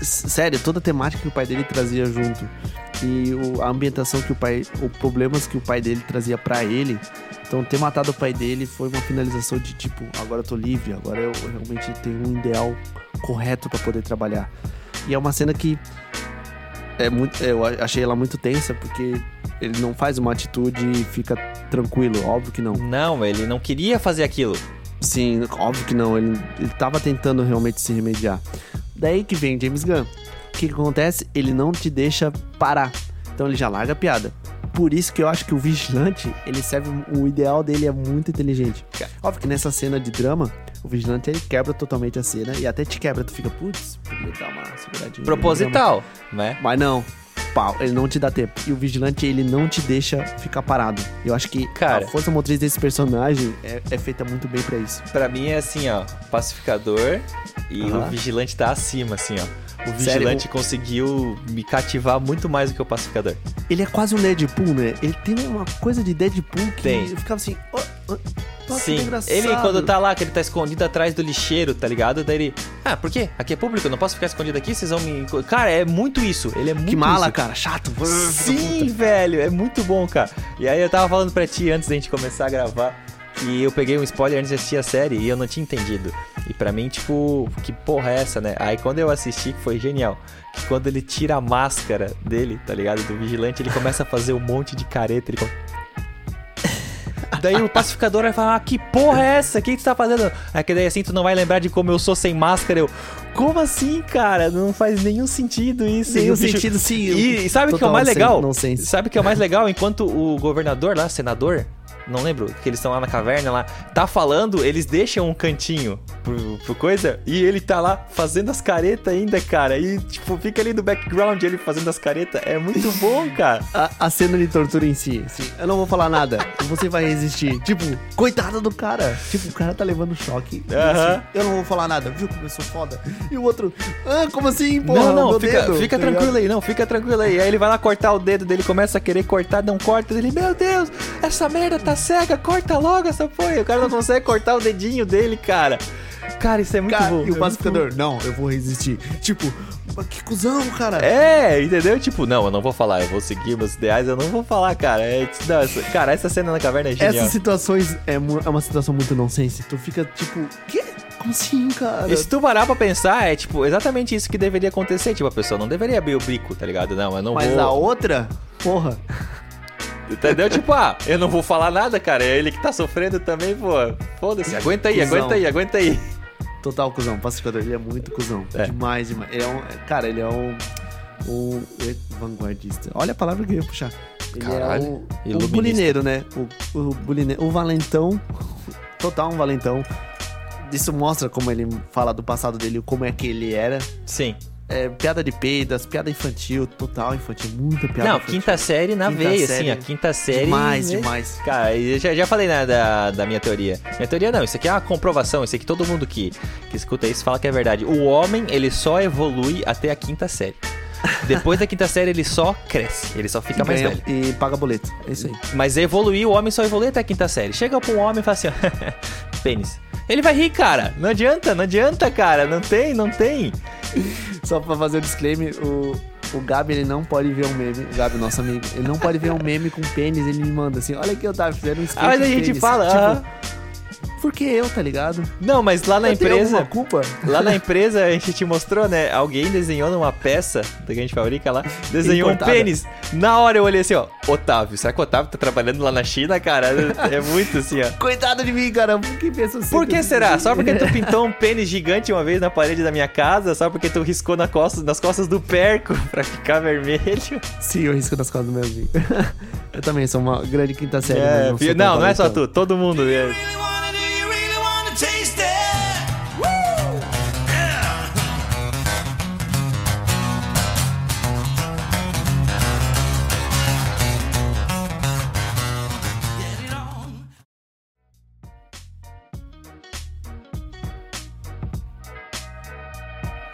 e- sério, toda a temática que o pai dele trazia junto e o- a ambientação que o pai, os problemas que o pai dele trazia pra ele. Então, ter matado o pai dele foi uma finalização de tipo, agora eu tô livre, agora eu realmente tenho um ideal correto pra poder trabalhar. E é uma cena que é muito, eu achei ela muito tensa porque ele não faz uma atitude e fica tranquilo, óbvio que não. Não, ele não queria fazer aquilo. Sim, óbvio que não. Ele, ele tava tentando realmente se remediar. Daí que vem James Gunn. O que, que acontece? Ele não te deixa parar. Então ele já larga a piada. por isso que eu acho que o vigilante, ele serve. O ideal dele é muito inteligente. Óbvio que nessa cena de drama, o vigilante ele quebra totalmente a cena e até te quebra, tu fica, putz, podia dar uma seguradinha. Proposital, né? Mas não. Pau, ele não te dá tempo. E o vigilante, ele não te deixa ficar parado. Eu acho que Cara. a força motriz desse personagem é, é feita muito bem pra isso. Pra mim é assim, ó, pacificador e Aham. o vigilante tá acima, assim, ó. O Sério? vigilante conseguiu me cativar muito mais do que o pacificador. Ele é quase um Deadpool, né? Ele tem uma coisa de Deadpool que Tem. eu ficava assim, ó, ó, nossa, que Sim, engraçado. ele quando tá lá, que ele tá escondido atrás do lixeiro, tá ligado? Daí ele, ah, por quê? Aqui é público, eu não posso ficar escondido aqui, vocês vão me... enco-" Cara, é muito isso, ele é muito Que mala, isso. cara, chato. Sim, velho, é muito bom, cara. E aí eu tava falando pra ti antes da gente começar a gravar que eu peguei um spoiler antes de assistir a série e eu não tinha entendido. E pra mim, tipo, que porra é essa, né? Aí quando eu assisti, que foi genial. Que quando ele tira a máscara dele, tá ligado? Do vigilante, ele começa a fazer um monte de careta. Ele... Daí o pacificador vai falar: ah, que porra é essa? O que tu tá fazendo? Aí que daí assim tu não vai lembrar de como eu sou sem máscara. Eu, como assim, cara? Não faz nenhum sentido isso. Nenhum bicho- sentido, sim. E, sabe o que é o mais legal? Sabe o que é o mais legal? Enquanto o governador lá, senador, não lembro, que eles estão lá na caverna lá, tá falando, eles deixam um cantinho pro, pro coisa e ele tá lá fazendo as caretas ainda, cara. E, tipo, fica ali no background ele fazendo as caretas. É muito bom, cara. A, a cena de tortura em si, assim, eu não vou falar nada, você vai resistir. Tipo, coitado do cara. Tipo, o cara tá levando choque. e Aham. assim, eu não vou falar nada, viu como eu sou foda? E o outro, ah, como assim, porra? não, não, fica, dedo, fica tá ligado? tranquilo aí, não, fica tranquilo aí. Aí ele vai lá cortar o dedo dele, começa a querer cortar, não corta. Ele, meu Deus, essa merda tá cega, corta logo essa porra. O cara não consegue cortar o dedinho dele, cara. Cara, isso é muito Cara, bom. e é o pacificador, não, eu vou resistir. Tipo, mas que cuzão, cara. É, entendeu? Tipo, não, eu não vou falar, eu vou seguir meus ideais, eu não vou falar, cara. É, não, essa- cara, essa cena na caverna é genial. Essas situações é, é uma situação muito nonsense. Tu fica tipo, quê? Como assim, cara? E se tu parar pra pensar, é tipo, exatamente isso que deveria acontecer. Tipo, a pessoa não deveria abrir o bico, tá ligado? Não, eu não Mas vou. a outra, porra. Entendeu? Tipo, ah, eu não vou falar nada, cara. É ele que tá sofrendo também, pô. Foda-se. Aguenta aí, Cusão. aguenta aí, aguenta aí. Total cuzão, pacificador, ele é muito cuzão. É. Demais, demais. Ele é um. Cara, ele é um. Um vanguardista. Olha a palavra que eu ia puxar. Ele Caralho, é o, o bulineiro, né? O, o bulineiro. O valentão. Total um valentão. Isso mostra como ele fala do passado dele, como é que ele era. Sim. É, piada de peidas, piada infantil, total infantil, muita piada não, infantil. quinta série na Quinta veia, série. assim, a quinta série. Demais, né? demais. Cara, eu já, já falei né, da, da minha teoria. Minha teoria não, isso aqui é uma comprovação. Isso aqui todo mundo que, que escuta isso fala que é verdade. O homem, ele só evolui até a quinta série. Depois da quinta série, ele só cresce. Ele só fica mais Ganha velho. E paga boleto. É isso aí. Mas evoluir, o homem só evolui até a quinta série. Chega pra um homem e fala assim, ó, pênis. Ele vai rir, cara. Não adianta, não adianta, cara. Não tem, não tem. Só pra fazer o disclaimer, o, o Gabi, ele não pode ver um meme. O Gabi, nosso amigo, ele não pode ver um meme com pênis, ele me manda assim, olha aqui, Otávio, fizeram um skate Ah, mas a gente pênis. fala, tipo, aham. por que eu, tá ligado? Não, mas lá na Eu tenho empresa... alguma culpa? Lá na empresa a gente te mostrou, né? Alguém desenhou numa peça da que a gente fabrica lá, desenhou um Importada. pênis. Na hora eu olhei assim, ó, Otávio, será que o Otávio tá trabalhando lá na China, cara? É muito assim, ó. Coitado de mim, cara, por que pensa assim? Por que será? Só porque tu pintou um pênis gigante uma vez na parede da minha casa? Só porque tu riscou na costa, nas costas do perco pra ficar vermelho? Sim, eu risco nas costas do meu amigo. eu também sou uma grande quinta série, É, não não, não é só tu, todo mundo. é.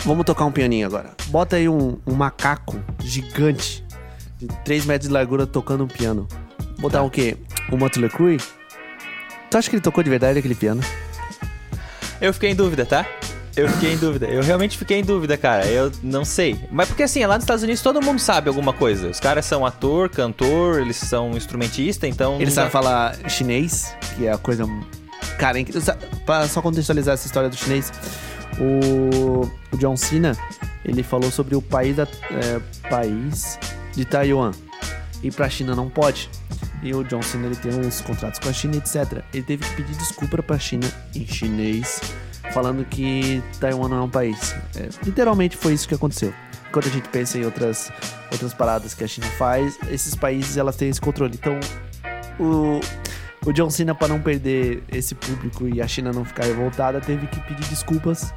Vamos tocar um pianinho agora. Bota aí um, um macaco gigante de 3 metros de largura tocando um piano. Botar Tá. o quê? O Motley Crue? Tu acha que ele tocou de verdade aquele piano? Eu fiquei em dúvida, tá? Eu fiquei em dúvida. Eu realmente fiquei em dúvida, cara. Eu não sei. Mas porque assim, lá nos Estados Unidos todo mundo sabe alguma coisa. Os caras são ator, cantor, eles são instrumentista, então. Ele não sabe dá- falar chinês, que é a coisa. Cara, sa- pra só contextualizar essa história do chinês, o, o John Cena ele falou sobre o país, da, é, país de Taiwan. E pra China não pode. E o John Cena ele tem uns contratos com a China, etc. Ele teve que pedir desculpa pra China em chinês, falando que Taiwan não é um país. É, literalmente foi isso que aconteceu. quando a gente pensa em outras, outras paradas que a China faz, esses países elas têm esse controle. Então, o, o John Cena, para não perder esse público e a China não ficar revoltada, teve que pedir desculpas,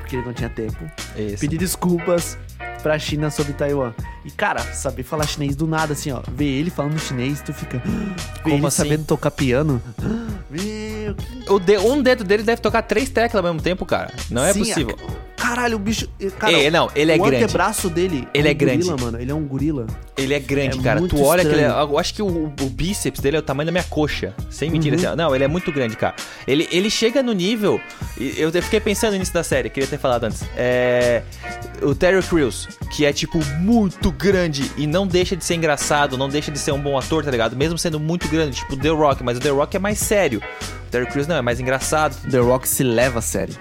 porque ele não tinha tempo. Isso. Pedir desculpas pra China sobre Taiwan. E, cara, saber falar chinês do nada, assim, ó. Ver ele falando chinês, tu fica. Ver Como ele assim? sabendo tocar piano. Meu, O de- um dedo dele deve tocar três teclas ao mesmo tempo, cara. Não é Sim, possível. a- Caralho, o bicho. Cara, É, não, ele é o grande. antebraço dele. Ele um é grande. Gorila, mano. Ele é um gorila. Ele é grande, É cara. Tu olha que ele é. Eu acho que o, o bíceps dele é o tamanho da minha coxa. Sem mentira. Uhum. assim. Não, ele é muito grande, cara. Ele, ele chega no nível. Eu fiquei pensando no início da série, queria ter falado antes. É. O Terry Crews, que é, tipo, muito grande e não deixa de ser engraçado, não deixa de ser um bom ator, tá ligado? Mesmo sendo muito grande, tipo The Rock, mas o The Rock é mais sério. O Terry Crews não, é mais engraçado. The Rock se leva a sério.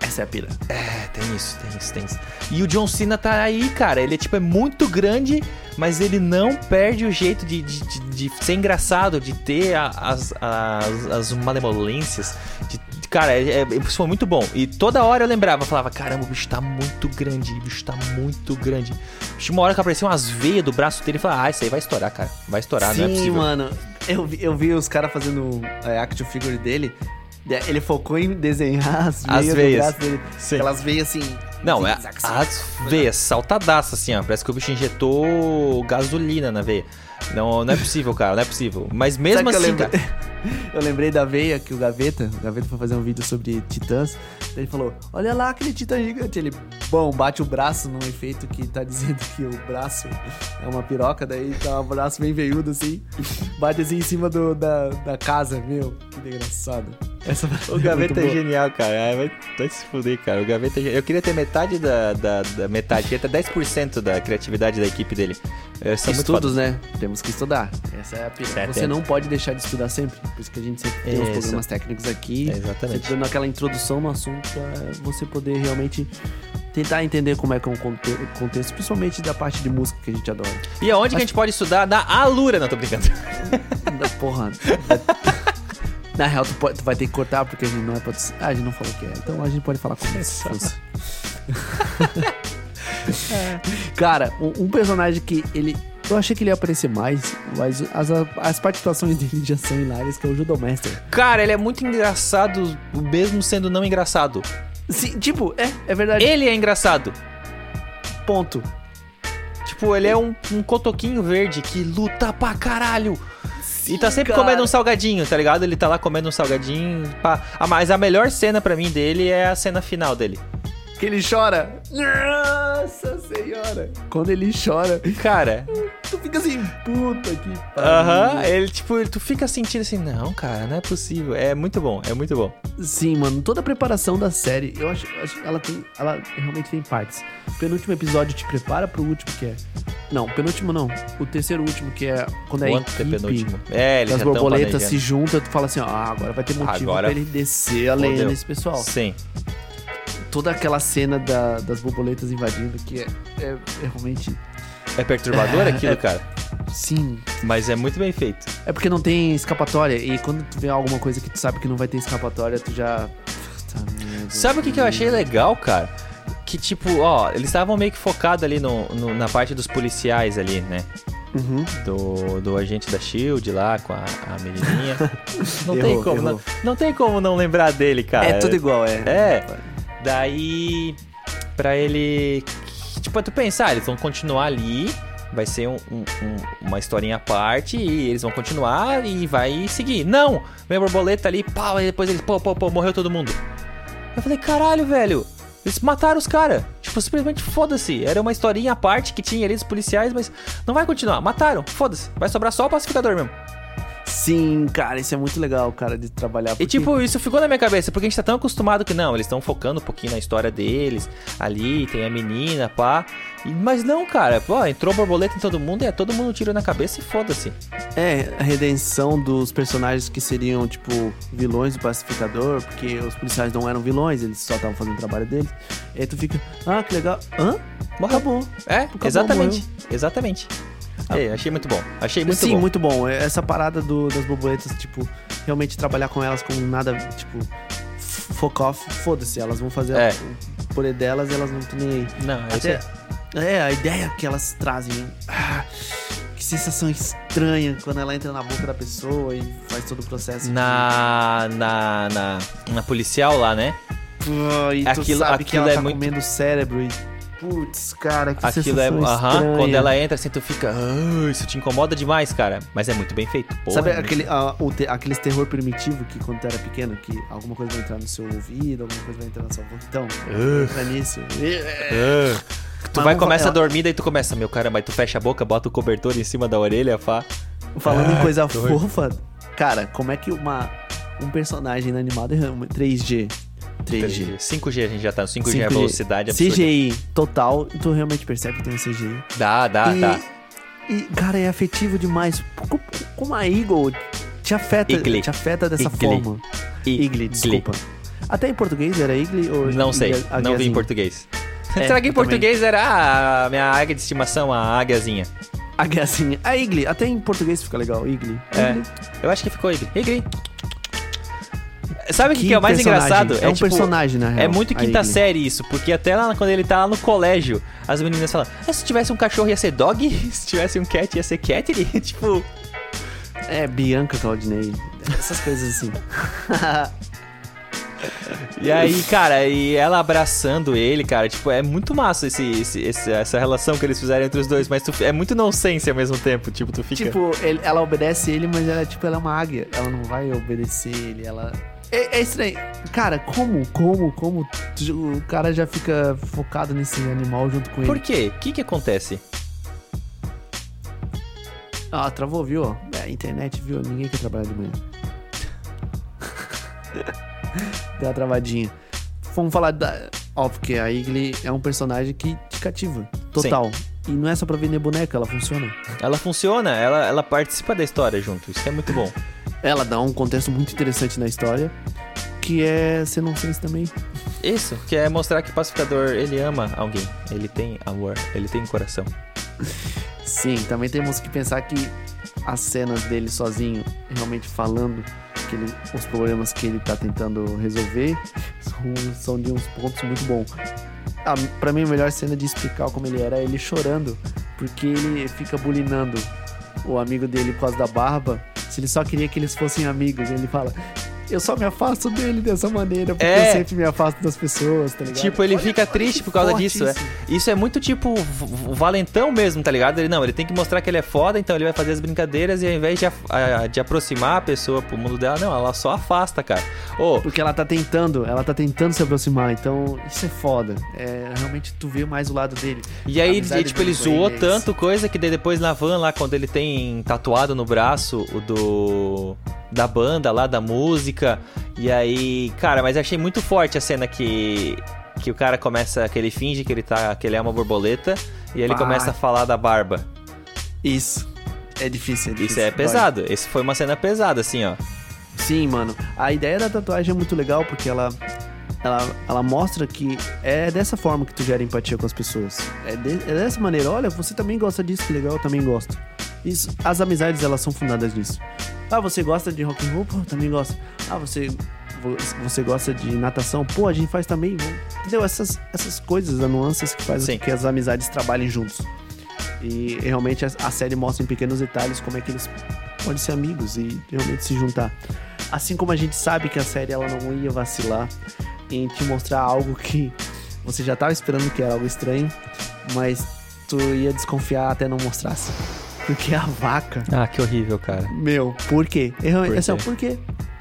Essa é a pira. É, tem isso, tem isso, tem isso. E o John Cena tá aí, cara. Ele é tipo é muito grande, mas ele não perde o jeito de, de, de- de ser engraçado, de ter a- as, as, as malemolências. De, cara, é, é- isso foi muito bom. E toda hora eu lembrava, falava, caramba, o bicho tá muito grande, o bicho tá muito grande. Tinha uma hora que apareceu umas veias do braço dele e falava, ah, isso aí vai estourar, cara. Vai estourar, Sim, não é possível. mano. Eu vi, eu vi os caras fazendo é, action figure dele. de- Ele focou em desenhar as veias, As do veias. braço dele. Sim. Aquelas veias assim. Não, é assim. as veias saltadaças, assim, ó. Parece que o bicho injetou gasolina na veia. Não, não é possível, cara, não é possível. Mas mesmo Sabe assim, cara. eu lembrei da veia que o Gaveta, o Gaveta foi fazer um vídeo sobre titãs. Ele falou: Olha lá aquele titã gigante. Ele, bom, bate o braço num efeito que tá dizendo que o braço é uma piroca. Daí tá o braço bem veiudo assim, bate assim em cima do, da, da casa. Meu, que engraçado. Essa O Gaveta é genial, cara. Ai, vai, vai se fuder, cara. O Gaveta é genial. Eu queria ter metade da, da, da metade, queria ter 10% da criatividade da equipe dele. Eu Estudos, né? Temos que estudar. Essa é a pira. Você é. não pode deixar de estudar sempre. Por isso que a gente sempre tem os Isso. programas técnicos aqui. É, exatamente. Sempre dando aquela introdução no assunto pra você poder realmente tentar entender como é que é um conte- contexto, principalmente da parte de música que a gente adora. E aonde que a gente pode estudar? Na Alura, não tô brincando. Da porra. Na real, tu, pode- tu vai ter que cortar porque a gente não é patroc- Ah, a gente não falou o que é. Então a gente pode falar como se fosse. Cara, um, um personagem que ele. Eu achei que ele ia aparecer mais, mas as, as participações dele já são hilárias, que é o Judomaster. Cara, ele é muito engraçado, mesmo sendo não engraçado. Sim, tipo, é, é verdade. Ele é engraçado. Ponto. Tipo, ele é um, um cotoquinho verde que luta pra caralho. e tá sempre cara. comendo um salgadinho, tá ligado? Ele tá lá comendo um salgadinho. Pá. Ah, mas a melhor cena pra mim dele é a cena final dele. Que ele chora. Nossa senhora. Quando ele chora, Cara, fica assim, puta que aham, pariu. ele tipo, tu fica sentindo assim, não, cara, não é possível. É muito bom, é muito bom. Sim, mano, toda a preparação da série, eu acho, acho que ela tem, ela realmente tem partes. O penúltimo episódio te prepara pro último que é. Não, penúltimo não. O terceiro último que é quando é O a antepenúltimo. É, eles as já tão borboletas se juntam, tu fala assim, ó, ah, agora vai ter motivo Agora pra ele descer a lenha fodeu. nesse pessoal. Sim. Toda aquela cena da- das borboletas invadindo, que é, é- é realmente. É perturbador É, aquilo, é- cara. Sim. Mas é muito bem feito. É porque não tem escapatória. E quando tu vê alguma coisa que tu sabe que não vai ter escapatória, tu já. Puta. Sabe o que, que eu achei legal, cara? Que tipo, ó, eles estavam meio que focados ali no, no- na parte dos policiais ali, né? Uhum. Do, do agente da Shield lá com a, a menininha. Não Errou, tem como, não, não tem como não lembrar dele, cara. é tudo igual, é. É. Daí, pra ele. Tipo, tu pensar, eles vão continuar ali. Vai ser um- um- uma historinha à parte e eles vão continuar e vai seguir. Não! Vem a borboleta ali, pau, e depois eles, pô, pô, pô, morreu todo mundo. Eu falei, caralho, velho. Eles mataram os caras. Tipo, simplesmente foda-se. Era uma historinha à parte que tinha ali dos policiais, mas não vai continuar. Mataram, foda-se. Vai sobrar só o pacificador mesmo. Sim, cara, isso é muito legal, cara, de trabalhar. E porque- tipo, isso ficou na minha cabeça, porque a gente tá tão acostumado que não, eles estão focando um pouquinho na história deles, ali, tem a menina, pá. E- Mas não, cara, pô, entrou borboleta em todo mundo e é todo mundo tiro na cabeça e foda-se. É, a redenção dos personagens que seriam, tipo, vilões do pacificador, porque os policiais não eram vilões, eles só estavam fazendo o trabalho deles. E aí tu fica, ah, que legal. Hã? Morreu. Acabou. É, Acabou, exatamente. Exatamente. É, achei muito bom. Achei muito Sim, bom. muito bom. Essa parada do- das borboletas, tipo, realmente trabalhar com elas com nada, tipo, fuck off, foda-se, elas vão fazer É. o poder delas e elas não estão nem aí. Não, é isso Até, aí. É, a ideia que elas trazem. Ah, que sensação estranha quando ela entra na boca da pessoa e faz todo o processo. de- Na, na, na, na policial lá, né? Pô, e tu Aquilo- sabe que aquilo ela é tá muito- comendo o cérebro e. Putz, cara, que Aquilo é. Aham, estranha. quando ela entra assim, tu fica. "Ah, isso te incomoda demais, cara. Mas é muito bem feito. Porra, Sabe é aquele, o te- aqueles terror primitivo que quando tu era pequeno, que alguma coisa vai entrar no seu ouvido, alguma coisa vai entrar na sua boca. Então, entra nisso. Ah. Tu Mas vai, começa a falar- dormir, daí tu começa, meu caramba, aí tu fecha a boca, bota o cobertor em cima da orelha, pá. Falando Ah, em coisa fofa, cara, como é que uma, um personagem animado é uma- 3G? 3G. 5G, a gente já tá no 5G, é 5G. velocidade absurda. CGI total, tu realmente percebe que tem um CGI. Dá, dá, e, dá. e, cara, é afetivo demais. Co- Como a Eagle te afeta, Igli. te afeta dessa Igli. forma. I- Igli, desculpa. Até em português era Igli ou Não sei, Igli- não vi em português. É, Será que em eu também. português era a minha águia de estimação, a águiazinha? Águiazinha. A Igli, até em português fica legal, Igli. É. Eu acho que ficou Igli. Igli. Sabe o que, que é o mais engraçado? É um tipo, personagem, na real. É muito quinta série isso, porque até lá quando ele tá lá no colégio, as meninas falam: "Ah, se tivesse um cachorro ia ser dog, se tivesse um cat ia ser cat, tipo. É, Bianca Claudinei. Essas coisas assim. E aí, cara, e ela abraçando ele, cara, tipo, é muito massa esse, esse- esse- essa relação que eles fizeram entre os dois, mas tu- é muito nonsense ao mesmo tempo, tipo, tu fica. tipo, ele- ela obedece ele, mas ela, tipo, ela é uma águia. Ela não vai obedecer ele, ela... É, é estranho. Cara, como, como, como o cara já fica focado nesse animal junto com ele? Por quê? O que que acontece? Ah, travou, viu? É, a internet, viu? Ninguém quer trabalhar de manhã. Deu uma travadinha. Vamos falar da... Ó, porque a Igli é um personagem que te cativa. Total. E não é só pra vender boneca, ela funciona. Ela funciona, ela, ela participa da história junto, isso é muito bom. Ela dá um contexto muito interessante na história, que é ser nonsense também. Isso, que é mostrar que o pacificador, ele ama alguém, ele tem amor, ele tem coração. Sim, também temos que pensar que as cenas dele sozinho, realmente falando que ele- os problemas que ele tá tentando resolver, são, são de uns pontos muito bons. A, pra mim, a melhor cena de explicar como ele era é ele chorando, porque ele fica bulinando o amigo dele por causa da barba, se ele só queria que eles fossem amigos. Ele fala, eu só me afasto dele dessa maneira, porque É. eu sempre me afasto das pessoas, tá ligado? Tipo, ele Olha- fica olha triste por causa disso, é. isso. Isso é muito tipo v- valentão mesmo, tá ligado? Ele não, ele tem que mostrar que ele é foda, então ele vai fazer as brincadeiras e ao invés de, a- de aproximar a pessoa pro mundo dela, não, ela só afasta, cara. Ô, Porque ela tá tentando, ela tá tentando se aproximar, então isso é foda. É, realmente tu vê mais o lado dele. E aí, amizade ele, tipo, ele zoou tanto coisa que daí depois na van lá, quando ele tem tatuado no braço o do. Da banda lá, da música. E aí, cara, mas achei muito forte a cena que. que o cara começa. que ele finge que ele tá. que ele é uma borboleta. E ele Ah. começa a falar da barba. Isso. É difícil, é difícil. Isso é pesado. Esse foi uma cena pesada, assim, ó. Sim, mano. A ideia da tatuagem é muito legal porque ela, ela, ela mostra que é dessa forma que tu gera empatia com as pessoas. É, de- é dessa maneira. Olha, você também gosta disso, que legal, eu também gosto. Isso, as amizades, elas são fundadas nisso. Ah, você gosta de rock and roll? Pô, também gosto. Ah, você, vo- você gosta de natação? Pô, a gente faz também. Vamos- Entendeu? Essas, essas coisas, as nuances que fazem Sim. que as amizades trabalhem juntos. E realmente a, a série mostra em pequenos detalhes como é que eles podem ser amigos e realmente se juntar. Assim como a gente sabe que a série ela não ia vacilar em te mostrar algo que você já tava esperando que era algo estranho, mas tu ia desconfiar até não mostrasse. Porque a vaca, Ah, que horrível, cara. meu, por quê? É, realmente- Por assim, quê? por quê?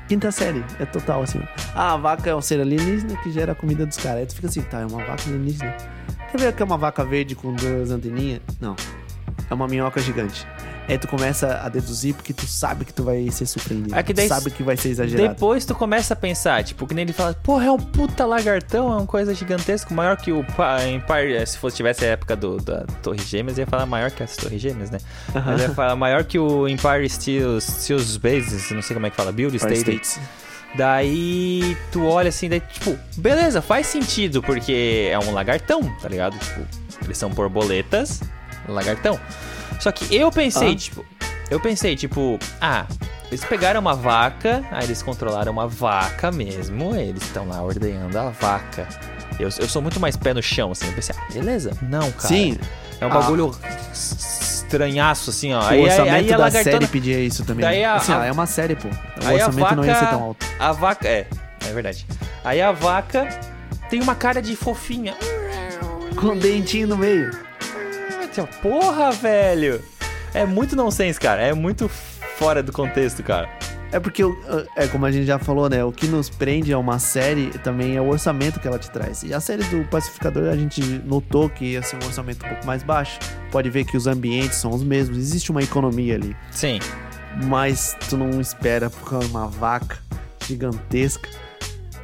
Quinta série, é total assim. Ah, a vaca é um ser alienígena que gera a comida dos caras. Aí tu fica assim, tá, é uma vaca alienígena. Quer ver que é uma vaca verde com duas anteninhas? Não. É uma minhoca gigante. Aí tu começa a deduzir porque tu sabe que tu vai ser surpreendido. É que daí- tu sabe que vai ser exagerado. Depois tu começa a pensar, tipo, que nem ele fala, porra, é um puta lagartão, é uma coisa gigantesca, maior que o Empire. Se fosse tivesse a época do, da Torre Gêmeas, ia falar maior que as Torres Gêmeas, né? Mas ia falar maior que o Empire Steel, Steel's Bases, não sei como é que fala, Build State. States. Daí tu olha assim, daí tipo, beleza, faz sentido, porque é um lagartão, tá ligado? Tipo, eles são borboletas, lagartão. Só que eu pensei, Ah. tipo, eu pensei, tipo, ah, eles pegaram uma vaca, aí eles controlaram uma vaca mesmo, eles estão lá ordenhando a vaca. Eu, eu sou muito mais pé no chão, assim. Eu pensei, ah, beleza. Não, cara. Sim. É um Ah. bagulho estranhaço, assim, ó. O Aí, aí, orçamento aí a da lagartona... série pedia isso também. Daí a- assim, a- ó, é uma série, pô. O Aí orçamento não ia ser vaca- tão alto. A vaca... É, é verdade. Aí a vaca tem uma cara de fofinha. Com um dentinho no meio. Tipo, Porra, velho. É muito nonsense, cara. É muito fora do contexto, cara. É porque, é como a gente já falou, né? O que nos prende a uma série também é o orçamento que ela te traz. E a série do Pacificador a gente notou que ia ser um orçamento um pouco mais baixo. Pode ver que os ambientes são os mesmos, existe uma economia ali. Sim. Mas tu não espera por uma vaca gigantesca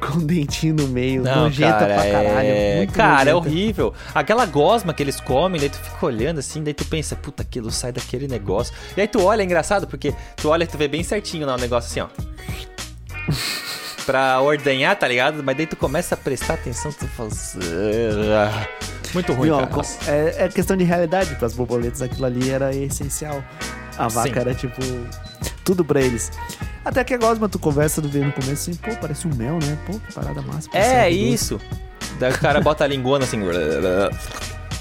com um dentinho no meio, Não, nojenta cara, pra caralho. é... Cara, é nojenta. horrível. Aquela gosma que eles comem, daí tu fica olhando assim, daí tu pensa, puta, aquilo sai daquele negócio. E aí tu olha, é engraçado, porque tu olha e tu vê bem certinho lá o negócio assim, ó. pra ordenhar, tá ligado? Mas daí tu começa a prestar atenção, tu fala... "Ah". Muito ruim, Viu, cara. é, é questão de realidade, para as borboletas aquilo ali era essencial. A vaca Sim. era tipo tudo pra eles. Até que a gosma tu conversa do ver no começo assim, pô, parece um mel, né? Pô, que parada massa. É doce. isso. Daí o cara bota a linguana assim.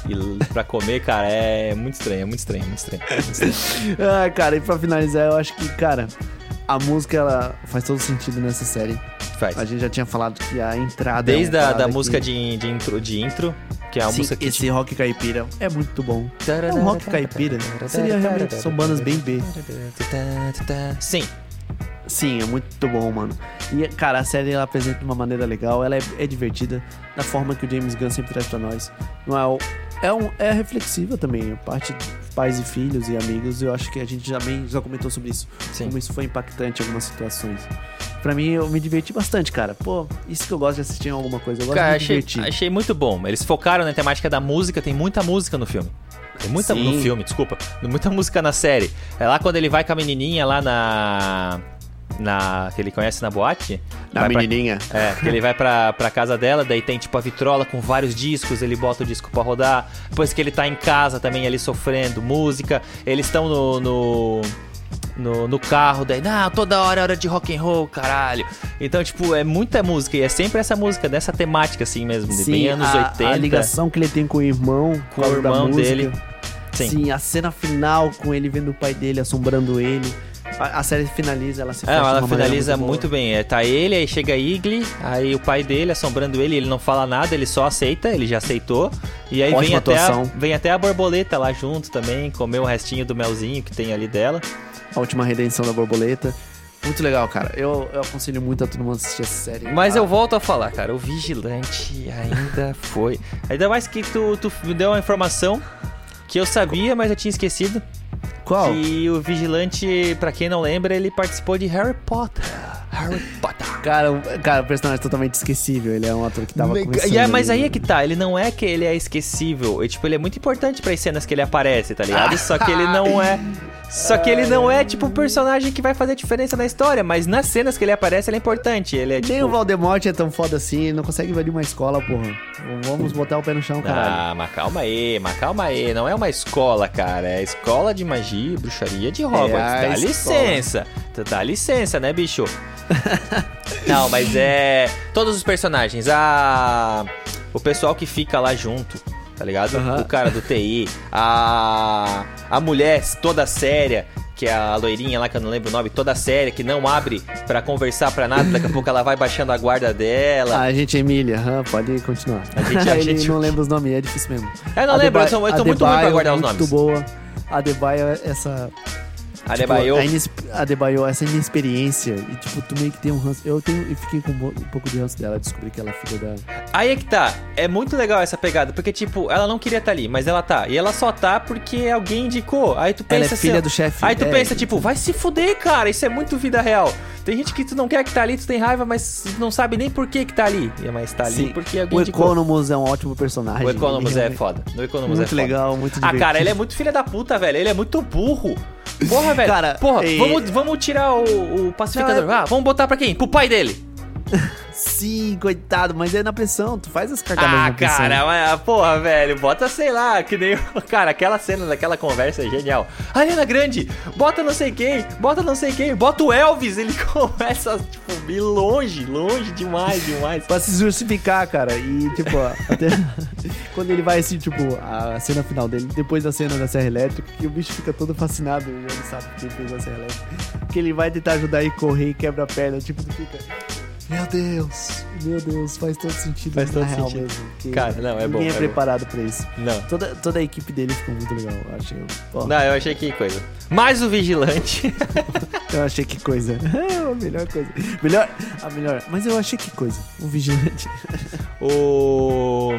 E pra comer, cara, é muito estranho, é muito estranho, muito estranho. Muito estranho. Ah, cara, e pra finalizar, eu acho que, cara, a música ela faz todo sentido nessa série. Faz. A gente já tinha falado que a entrada. é Desde uma a da que- música de, de, intro, de intro, que é a Sim, música que. esse rock caipira é muito bom. É um rock caipira. Seria realmente, são bandas bem B. Sim, Sim, é muito bom, mano. E, cara, a série ela apresenta de uma maneira legal, ela é, é divertida, da forma que o James Gunn sempre traz pra nós. Não é, o- é, um, é reflexiva também, a parte de pais e filhos e amigos, eu acho que a gente também já comentou sobre isso. Sim. Como isso foi impactante em algumas situações. Pra mim, eu me diverti bastante, cara. Pô, isso que eu gosto de assistir em alguma coisa, eu gosto cara, de me achei, divertir. achei muito bom. Eles focaram na temática da música, tem muita música no filme. Tem muita Sim. no filme, desculpa. Muita música na série. É lá quando ele vai com a menininha lá na. na que ele conhece na boate. Na vai pra- menininha. É, que ele vai pra, pra casa dela, daí tem tipo a vitrola com vários discos, ele bota o disco pra rodar. Depois que ele tá em casa também ali sofrendo, música. Eles estão no, no, no, no carro, daí, não, toda hora é hora de rock and roll, caralho. Então, tipo, é muita música, e é sempre essa música, dessa temática assim mesmo, de bem anos a, 80. a ligação que ele tem com o irmão, Com o irmão dele. Sim. Sim. a cena final com ele vendo o pai dele assombrando ele. A, série finaliza, ela se É, fecha de ela finaliza boa. muito, bem. É, tá ele, aí chega Igli, aí o pai dele assombrando ele, ele não fala nada, ele só aceita, ele já aceitou. E aí vem até, a, vem até a borboleta lá junto também, comer o restinho do melzinho que tem ali dela. A última redenção da borboleta. Muito legal, cara. Eu, eu aconselho muito a todo mundo assistir essa série. Mas Ah, eu volto a falar, cara, o vigilante ainda foi. Ainda mais que tu, tu me deu uma informação que eu sabia, mas eu tinha esquecido. Qual? Que o vigilante, pra quem não lembra, ele participou de Harry Potter. Harry Potter. Cara, o- cara, o personagem é totalmente esquecível. Ele é um ator que tava começando. E é, mas aí é que tá, ele não é que ele é esquecível, e, tipo, ele é muito importante para as cenas que ele aparece, tá ligado? Só que ele não é, só que ele não é tipo um personagem que vai fazer diferença na história, mas nas cenas que ele aparece ele é importante, ele é tipo Nem o Voldemort é tão foda assim, ele não consegue invadir uma escola, porra. Vamos botar o pé no chão, caralho. Ah, mas calma aí, mas calma aí. Não é uma escola, cara. É escola de magia e bruxaria de Hogwarts. É a dá escola. licença. Dá licença, né, bicho? Não, mas é. Todos os personagens. A. O pessoal que fica lá junto, tá ligado? O cara do TI. A. A mulher toda séria. Que é a loirinha lá, que eu não lembro o nome, toda séria, que não abre pra conversar pra nada, daqui a pouco ela vai baixando a guarda dela. A gente Emília, pode continuar. A gente- a gente- não lembra os nomes, é difícil mesmo. Eu não lembro, eu eu tô muito ruim pra guardar os muito nomes. boa. A Debaio, essa. A tipo, Debaio. a inesp- A Debaio, essa inexperiência. E, tipo, tu meio que tem um ranço. Eu tenho, eu fiquei com um um pouco de ranço dela. Descobri que ela é filha da. Aí é que tá. É muito legal essa pegada, porque, tipo, ela não queria estar ali, mas ela tá. E ela só tá porque alguém indicou. Aí tu pensa Ela é filha assim, do chefe. Aí tu é, pensa, tipo, vai se fuder, cara. Isso é muito vida real. Tem gente que tu não quer que tá ali, tu tem raiva, mas não sabe nem por que que tá ali. E, Mas tá ali Sim. porque alguém O indicou. Economus é um ótimo personagem. O Economus é foda. O Economus Muito é foda. legal, muito Ah, divertido. cara, ele é muito filha da puta, velho. Ele é muito burro. Porra, velho. Cara, Porra, e- vamos, vamos tirar o, o pacificador. Não, é- Ah, vamos botar pra quem? Pro pai dele. Sim, coitado, mas é na pressão. Tu faz as cagadas Ah, na pressão. cara, mas, porra, velho, bota, sei lá, que nem. Cara, aquela cena daquela conversa é genial. Ariana Grande, bota não sei quem, bota não sei quem, bota o Elvis. Ele começa, tipo, ir longe, longe demais, demais. Pra se justificar, cara. E, tipo, até quando ele vai assim, tipo, a cena final dele, depois da cena da Serra Elétrica, que o bicho fica todo fascinado ele sabe que ele fez a Serra Elétrica. Que ele vai tentar ajudar e correr e quebra a perna, tipo, fica. Meu Deus, meu Deus, faz todo sentido Faz na todo sentido. mesmo. Cara, não, é bom, Ninguém é, é bom. preparado pra isso. Não. Toda, toda a equipe dele ficou muito legal, eu achei. Ó, Não, eu achei que coisa. Mais o Vigilante. Eu achei que coisa. a melhor coisa. Melhor, a melhor. Mas eu achei que coisa. O vigilante. o.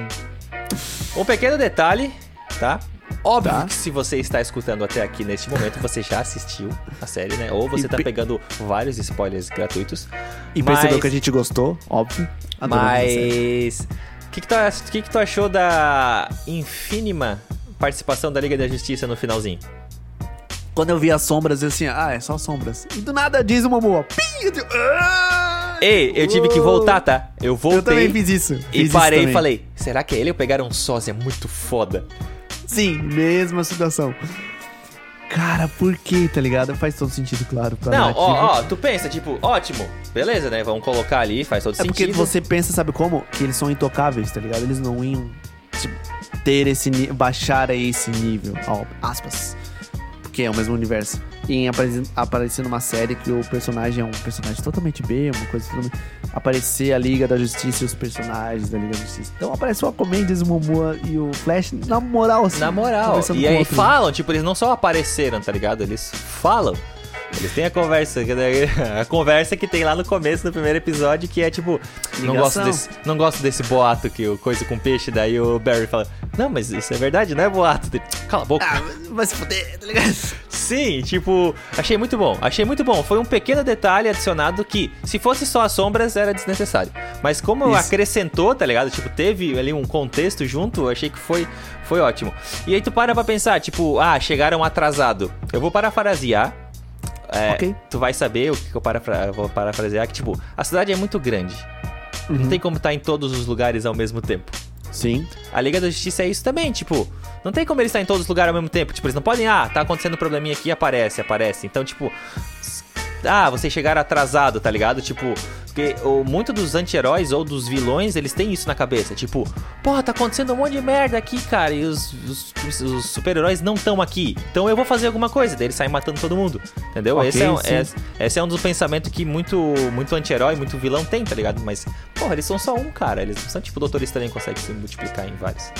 Um pequeno detalhe, tá? Óbvio Tá. que se você está escutando até aqui neste momento, você já assistiu a série, né? Ou você E tá pe- pegando vários spoilers gratuitos. E Mas- percebeu que a gente gostou, óbvio. Mas. O que, que, tu, que, que tu achou da infínima participação da Liga da Justiça no finalzinho? Quando eu vi as sombras, eu assim, ah, é só sombras. E do nada diz Momoa. Pim! Eu digo, ah! Ei, eu tive que voltar, tá? Eu voltei Eu também fiz isso. e fiz isso parei e falei: será que é ele ou pegaram um sósia muito foda? Sim, mesma situação. Cara, por que, tá ligado? Faz todo sentido, claro. Pra Não, narrativa. ó, ó, tu pensa, tipo, ótimo, beleza, né? Vamos colocar ali, faz todo É porque sentido. você pensa, sabe como? Que eles são intocáveis, tá ligado? Eles não iam tipo, ter esse baixar a esse nível, ó, aspas. Porque é o mesmo universo. Em apare- aparecer numa série que o personagem é um personagem totalmente B, uma coisa totalmente. Aparecer a Liga da Justiça e os personagens da Liga da Justiça. Então apareceu a Aquaman, o Momoa e o Flash na moral, assim. Na moral. E aí outro. falam, tipo, eles não só apareceram, tá ligado? Eles falam. Eles têm a conversa, que- a conversa que tem lá no começo do primeiro episódio, que é tipo, não gosto, desse, não gosto desse boato que o coisa com peixe, daí o Barry fala, não, mas isso é verdade, não é boato. Cala a boca. Ah, vai se fuder, tá ligado? Sim, tipo, achei muito bom, achei muito bom. Foi um pequeno detalhe adicionado que, se fosse só as sombras, era desnecessário. Mas como Isso. acrescentou, tá ligado? Tipo, teve ali um contexto junto, eu achei que foi, foi ótimo. E aí tu para pra pensar, tipo, ah, chegaram atrasado. Eu vou parafrasear. É, Ok. Tu vai saber o que eu parafra- vou parafrasear, que tipo, a cidade é muito grande. Uhum. Não tem como estar em todos os lugares ao mesmo tempo. Sim. A Liga da Justiça é isso também, tipo, não tem como eles estar em todos os lugares ao mesmo tempo. Tipo, eles não podem, ah, tá acontecendo um probleminha aqui, aparece, aparece. Então, tipo, ah, vocês chegaram atrasado, tá ligado? Tipo, porque o, muito dos anti-heróis ou dos vilões, eles têm isso na cabeça. Tipo, porra, tá acontecendo um monte de merda aqui, cara, e os, os- os- super-heróis não estão aqui. Então eu vou fazer alguma coisa. Daí eles saem matando todo mundo, entendeu? Ok, esse, é, um- esse- esse é um dos pensamentos que muito, muito anti-herói, muito vilão tem, tá ligado? Mas, porra, eles são só um, cara. Eles não são tipo o Doutor Estranho consegue se multiplicar em vários.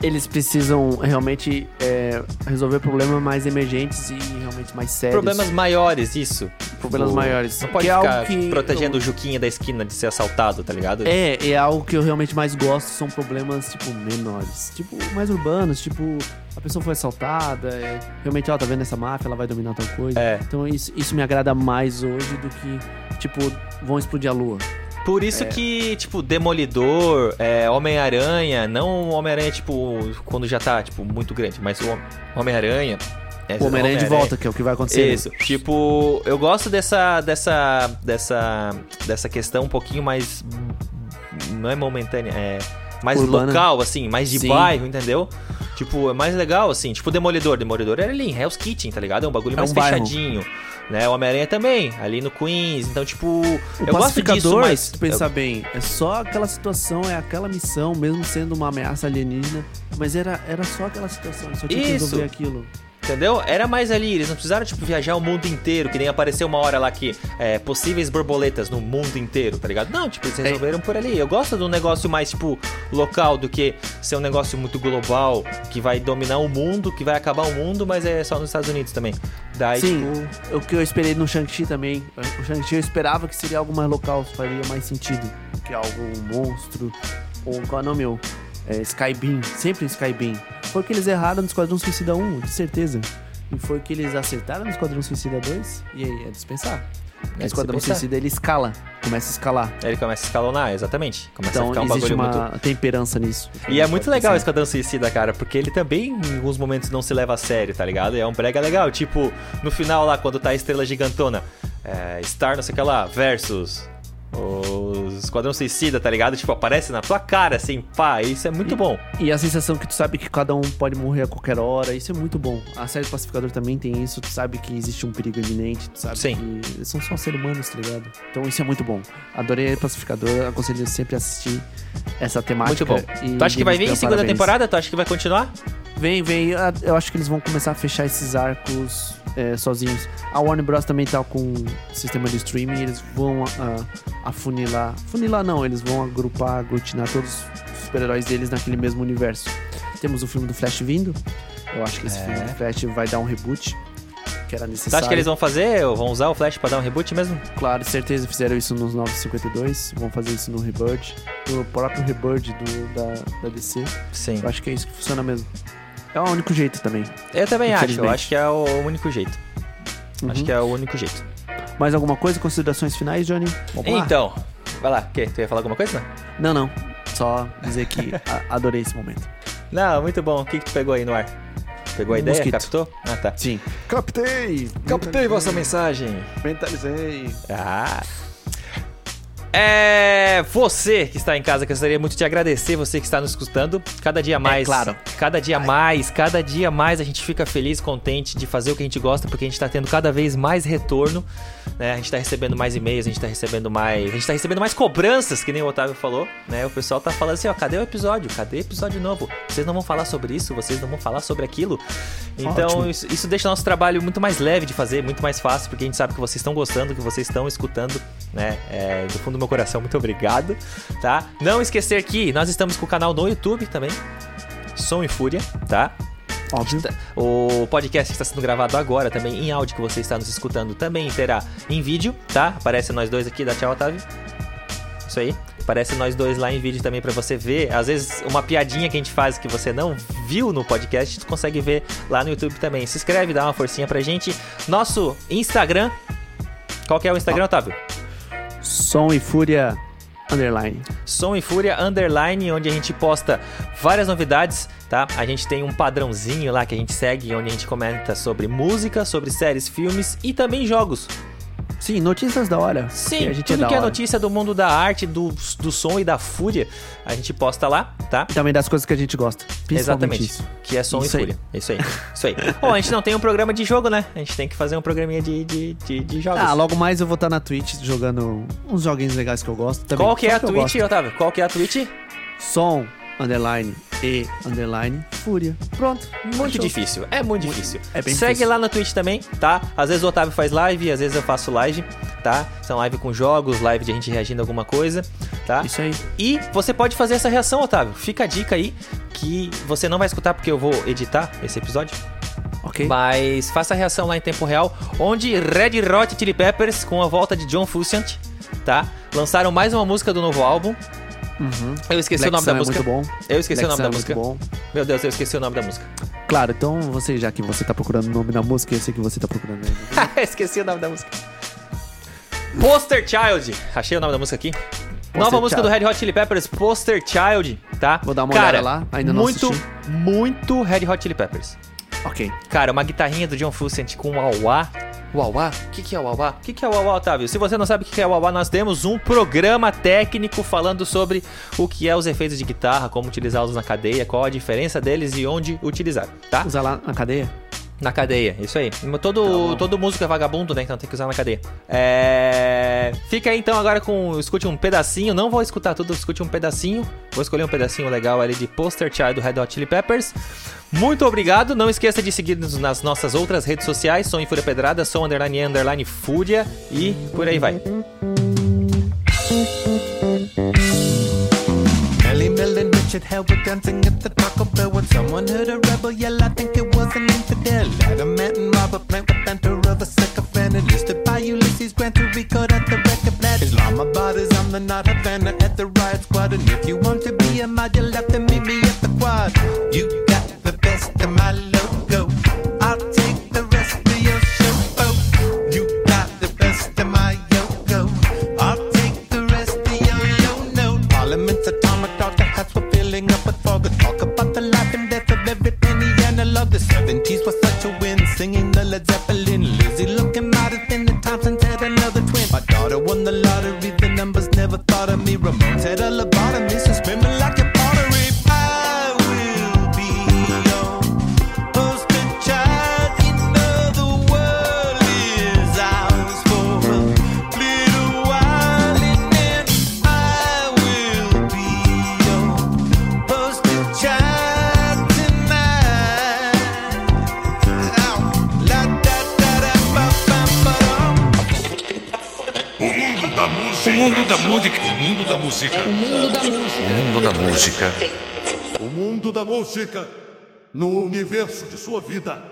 Eles precisam realmente é, resolver problemas mais emergentes e realmente mais sérios. Problemas maiores, isso. Problemas Tipo, maiores. Não pode Que é ficar algo que protegendo eu- o Juquinha da esquina de ser assaltado, tá ligado? É, é algo que eu realmente mais gosto, são problemas, tipo, menores. Tipo, mais urbanos, tipo, a pessoa foi assaltada, é, realmente, ó, tá vendo essa máfia, ela vai dominar tal coisa. É. Então isso, isso me agrada mais hoje do que, tipo, vão explodir a lua. Por isso que, tipo, Demolidor, é, Homem-Aranha, não Homem-Aranha, tipo, quando já tá, tipo, muito grande, mas o Hom- Homem-Aranha. é, O Homem-Aranha de volta, que é o que vai acontecer. né? Isso. Tipo, eu gosto dessa, dessa, dessa, dessa questão um pouquinho mais. Não é momentânea, é mais Urbana. local, assim, mais de Sim. bairro, entendeu? Tipo, é mais legal, assim. Tipo, Demolidor. Demolidor era ali em Hell's Kitchen, tá ligado? É um bagulho É mais um bairro. Né? O Homem-Aranha também, ali no Queens. Então, tipo, O eu gosto disso, mas. se tu pensar bem, é só aquela situação, é aquela missão, mesmo sendo uma ameaça alienígena, mas era, era só aquela situação, só tinha que Isso. resolver aquilo. Entendeu? Era mais ali, eles não precisaram, tipo, viajar o mundo inteiro, que nem apareceu uma hora lá que é, possíveis borboletas no mundo inteiro, tá ligado? Não, tipo, eles É. resolveram por ali. Eu gosto de um negócio mais, tipo, local do que ser um negócio muito global, que vai dominar o mundo, que vai acabar o mundo, mas é só nos Estados Unidos também. Daí, Sim, tipo. o que eu esperei no Shang-Chi também. O Shang-Chi eu esperava que seria algo mais local, faria mais sentido. Que algo um monstro, ou qual é o nome? É, Skybeam, sempre Skybeam. Foi que eles erraram no Esquadrão Suicida 1, de certeza. E foi que eles acertaram no Esquadrão Suicida 2, e aí é dispensar. É o Esquadrão se pensar. Suicida ele escala, começa a escalar. Ele começa a escalonar, exatamente. Começa a Então ficar um existe uma muito. temperança nisso. E é muito legal o. Esquadrão Suicida, cara, porque ele também em alguns momentos não se leva a sério, tá ligado? É um brega legal. Tipo, no final lá, quando tá a estrela gigantona, é, Star não sei o que lá, versus Os Esquadrão Suicida, tá ligado? Tipo, aparece na tua cara, assim, pá, isso é muito bom. E a sensação que tu sabe que cada um pode morrer a qualquer hora, isso é muito bom. A série Pacificador também tem isso, tu sabe que existe um perigo iminente, tu sabe Sim. que são só seres humanos, tá ligado? Então isso é muito bom. Adorei Pacificador, aconselho sempre a assistir essa temática. Muito bom. e Tu acha que vai vir em segunda parabéns. temporada? Tu acha que vai continuar? Vem, vem. Eu acho que eles vão começar a fechar esses arcos é, sozinhos. A Warner Bros. também tá com um sistema de streaming. Eles vão ah, afunilar. Funilar não, eles vão agrupar, aglutinar todos os super-heróis deles naquele mesmo universo. Temos o filme do Flash vindo. Eu acho que esse É. filme do Flash vai dar um reboot. Que era necessário. acha que eles vão fazer, vão usar o Flash pra dar um reboot mesmo? Claro, certeza fizeram isso nos 952. Vão fazer isso no Rebirth. No próprio Rebirth do, da, da DC. Sim. Eu acho que é isso que funciona mesmo. É o único jeito também. Eu também acho, eu acho que é o único jeito. Acho Uhum. que é o único jeito. Mais alguma coisa? Considerações finais, Johnny? Vamos lá? Então, vai lá, o quê? Tu ia falar alguma coisa? Não, não. Só dizer que adorei esse momento. Não, muito bom. O que, que tu pegou aí no ar? Pegou a Um ideia? mosquito. Captou? Ah, tá. Sim. Captei! Captei vossa mensagem. Mentalizei. Ah. É você que está em casa, que eu gostaria muito de agradecer, você que está nos escutando. Cada dia mais. claro. Cada dia mais, cada dia mais a gente fica feliz, contente de fazer o que a gente gosta, porque a gente está tendo cada vez mais retorno. Né? A gente está recebendo mais e-mails, a gente está recebendo mais. A gente tá recebendo mais cobranças, que nem o Otávio falou. Né? O pessoal tá falando assim, ó, cadê o episódio? Cadê o episódio novo? Vocês não vão falar sobre isso, vocês não vão falar sobre aquilo. Então, isso, isso deixa o nosso trabalho muito mais leve de fazer, muito mais fácil, porque a gente sabe que vocês estão gostando, que vocês estão escutando, né? É, do fundo do meu coração, muito obrigado, tá? Não esquecer que nós estamos com o canal no YouTube também, Som e Fúria, tá? Óbvio. O podcast que está sendo gravado agora, também em áudio que você está nos escutando, também terá em vídeo, tá? Aparece nós dois aqui, dá tchau, Otávio. Isso aí. Aparece nós dois lá em vídeo também pra você ver. Às vezes, uma piadinha que a gente faz que você não viu no podcast, tu consegue ver lá no YouTube também. Se inscreve, dá uma forcinha pra gente. Nosso Instagram. Qual que é o Instagram, Otávio? Som e Fúria Underline. Som e Fúria Underline, onde a gente posta várias novidades, tá? A gente tem um padrãozinho lá que a gente segue, onde a gente comenta sobre música, sobre séries, filmes e também jogos. Sim, notícias da hora. Sim, Que a gente tudo é que é notícia do mundo da arte, do, do som e da fúria, a gente posta lá, tá? Também das coisas que a gente gosta. Exatamente. isso. Que é som Isso e aí. fúria. Isso aí. Isso aí. Bom, a gente não tem um programa de jogo, né? A gente tem que fazer um programinha de, de, de, de jogos. Ah, logo mais eu vou estar na Twitch jogando uns joguinhos legais que eu gosto. Também, Qual que é a Twitch. Otávio? Qual que é a Twitch? Som, underline, e, underline, Fúria. Pronto. Muito difícil, é muito difícil. é bem Segue difícil. lá na Twitch também, tá? Às vezes o Otávio faz live, às vezes eu faço live, tá? São live com jogos, live de a gente reagindo a alguma coisa, tá? Isso aí. E você pode fazer essa reação, Otávio. Fica a dica aí, que você não vai escutar porque eu vou editar esse episódio. Ok. Mas faça a reação lá em tempo real, onde Red Hot Chili Peppers, com a volta de John Frusciante, tá? Lançaram mais uma música do novo álbum. Uhum. Eu esqueci o nome da é música. muito bom. Eu esqueci o nome da é música. Bom. Meu Deus, eu esqueci o nome da música. Claro, então você, já que você tá procurando o nome da música, eu sei que você tá procurando aí. esqueci o nome da música. Poster Child. Achei o nome da música aqui. Nova Poster música Child. do Red Hot Chili Peppers, Poster Child, tá? Vou dar uma Cara, olhada lá, ainda não muito, assisti. muito Red Hot Chili Peppers. ok. Cara, uma guitarrinha do John Frusciante com wah-wah. Wah-wah? O que, que é wah-wah? O que, que é wah-wah, Otávio? Se você não sabe o que que é wah-wah, nós temos um programa técnico falando sobre o que é os efeitos de guitarra, como utilizá-los na cadeia, qual a diferença deles e onde utilizar, tá? Usar lá na cadeia? Na cadeia, isso aí. Todo, Tá todo músico é vagabundo, né? Então tem que usar na cadeia. É... Fica aí então agora com. Escute um pedacinho. Não vou escutar tudo, escute um pedacinho. Vou escolher um pedacinho legal ali de Poster Child do Red Hot Chili Peppers. Muito obrigado. Não esqueça de seguir-nos nas nossas outras redes sociais: Som em Fúria Pedrada, Som Underline e Underline Fúria. E por aí vai. Ellie Millen, Richard Howard dancing at the Taco Bell when someone heard a rebel yell. I think it was an infidel. Adam Matt and Robert Plant with banter of a sycophant. Enlisted by Ulysses Grant to record at the record plant. Islamabad is on the not Havana at the riot squad. And if you want to be a mod, universo de sua vida.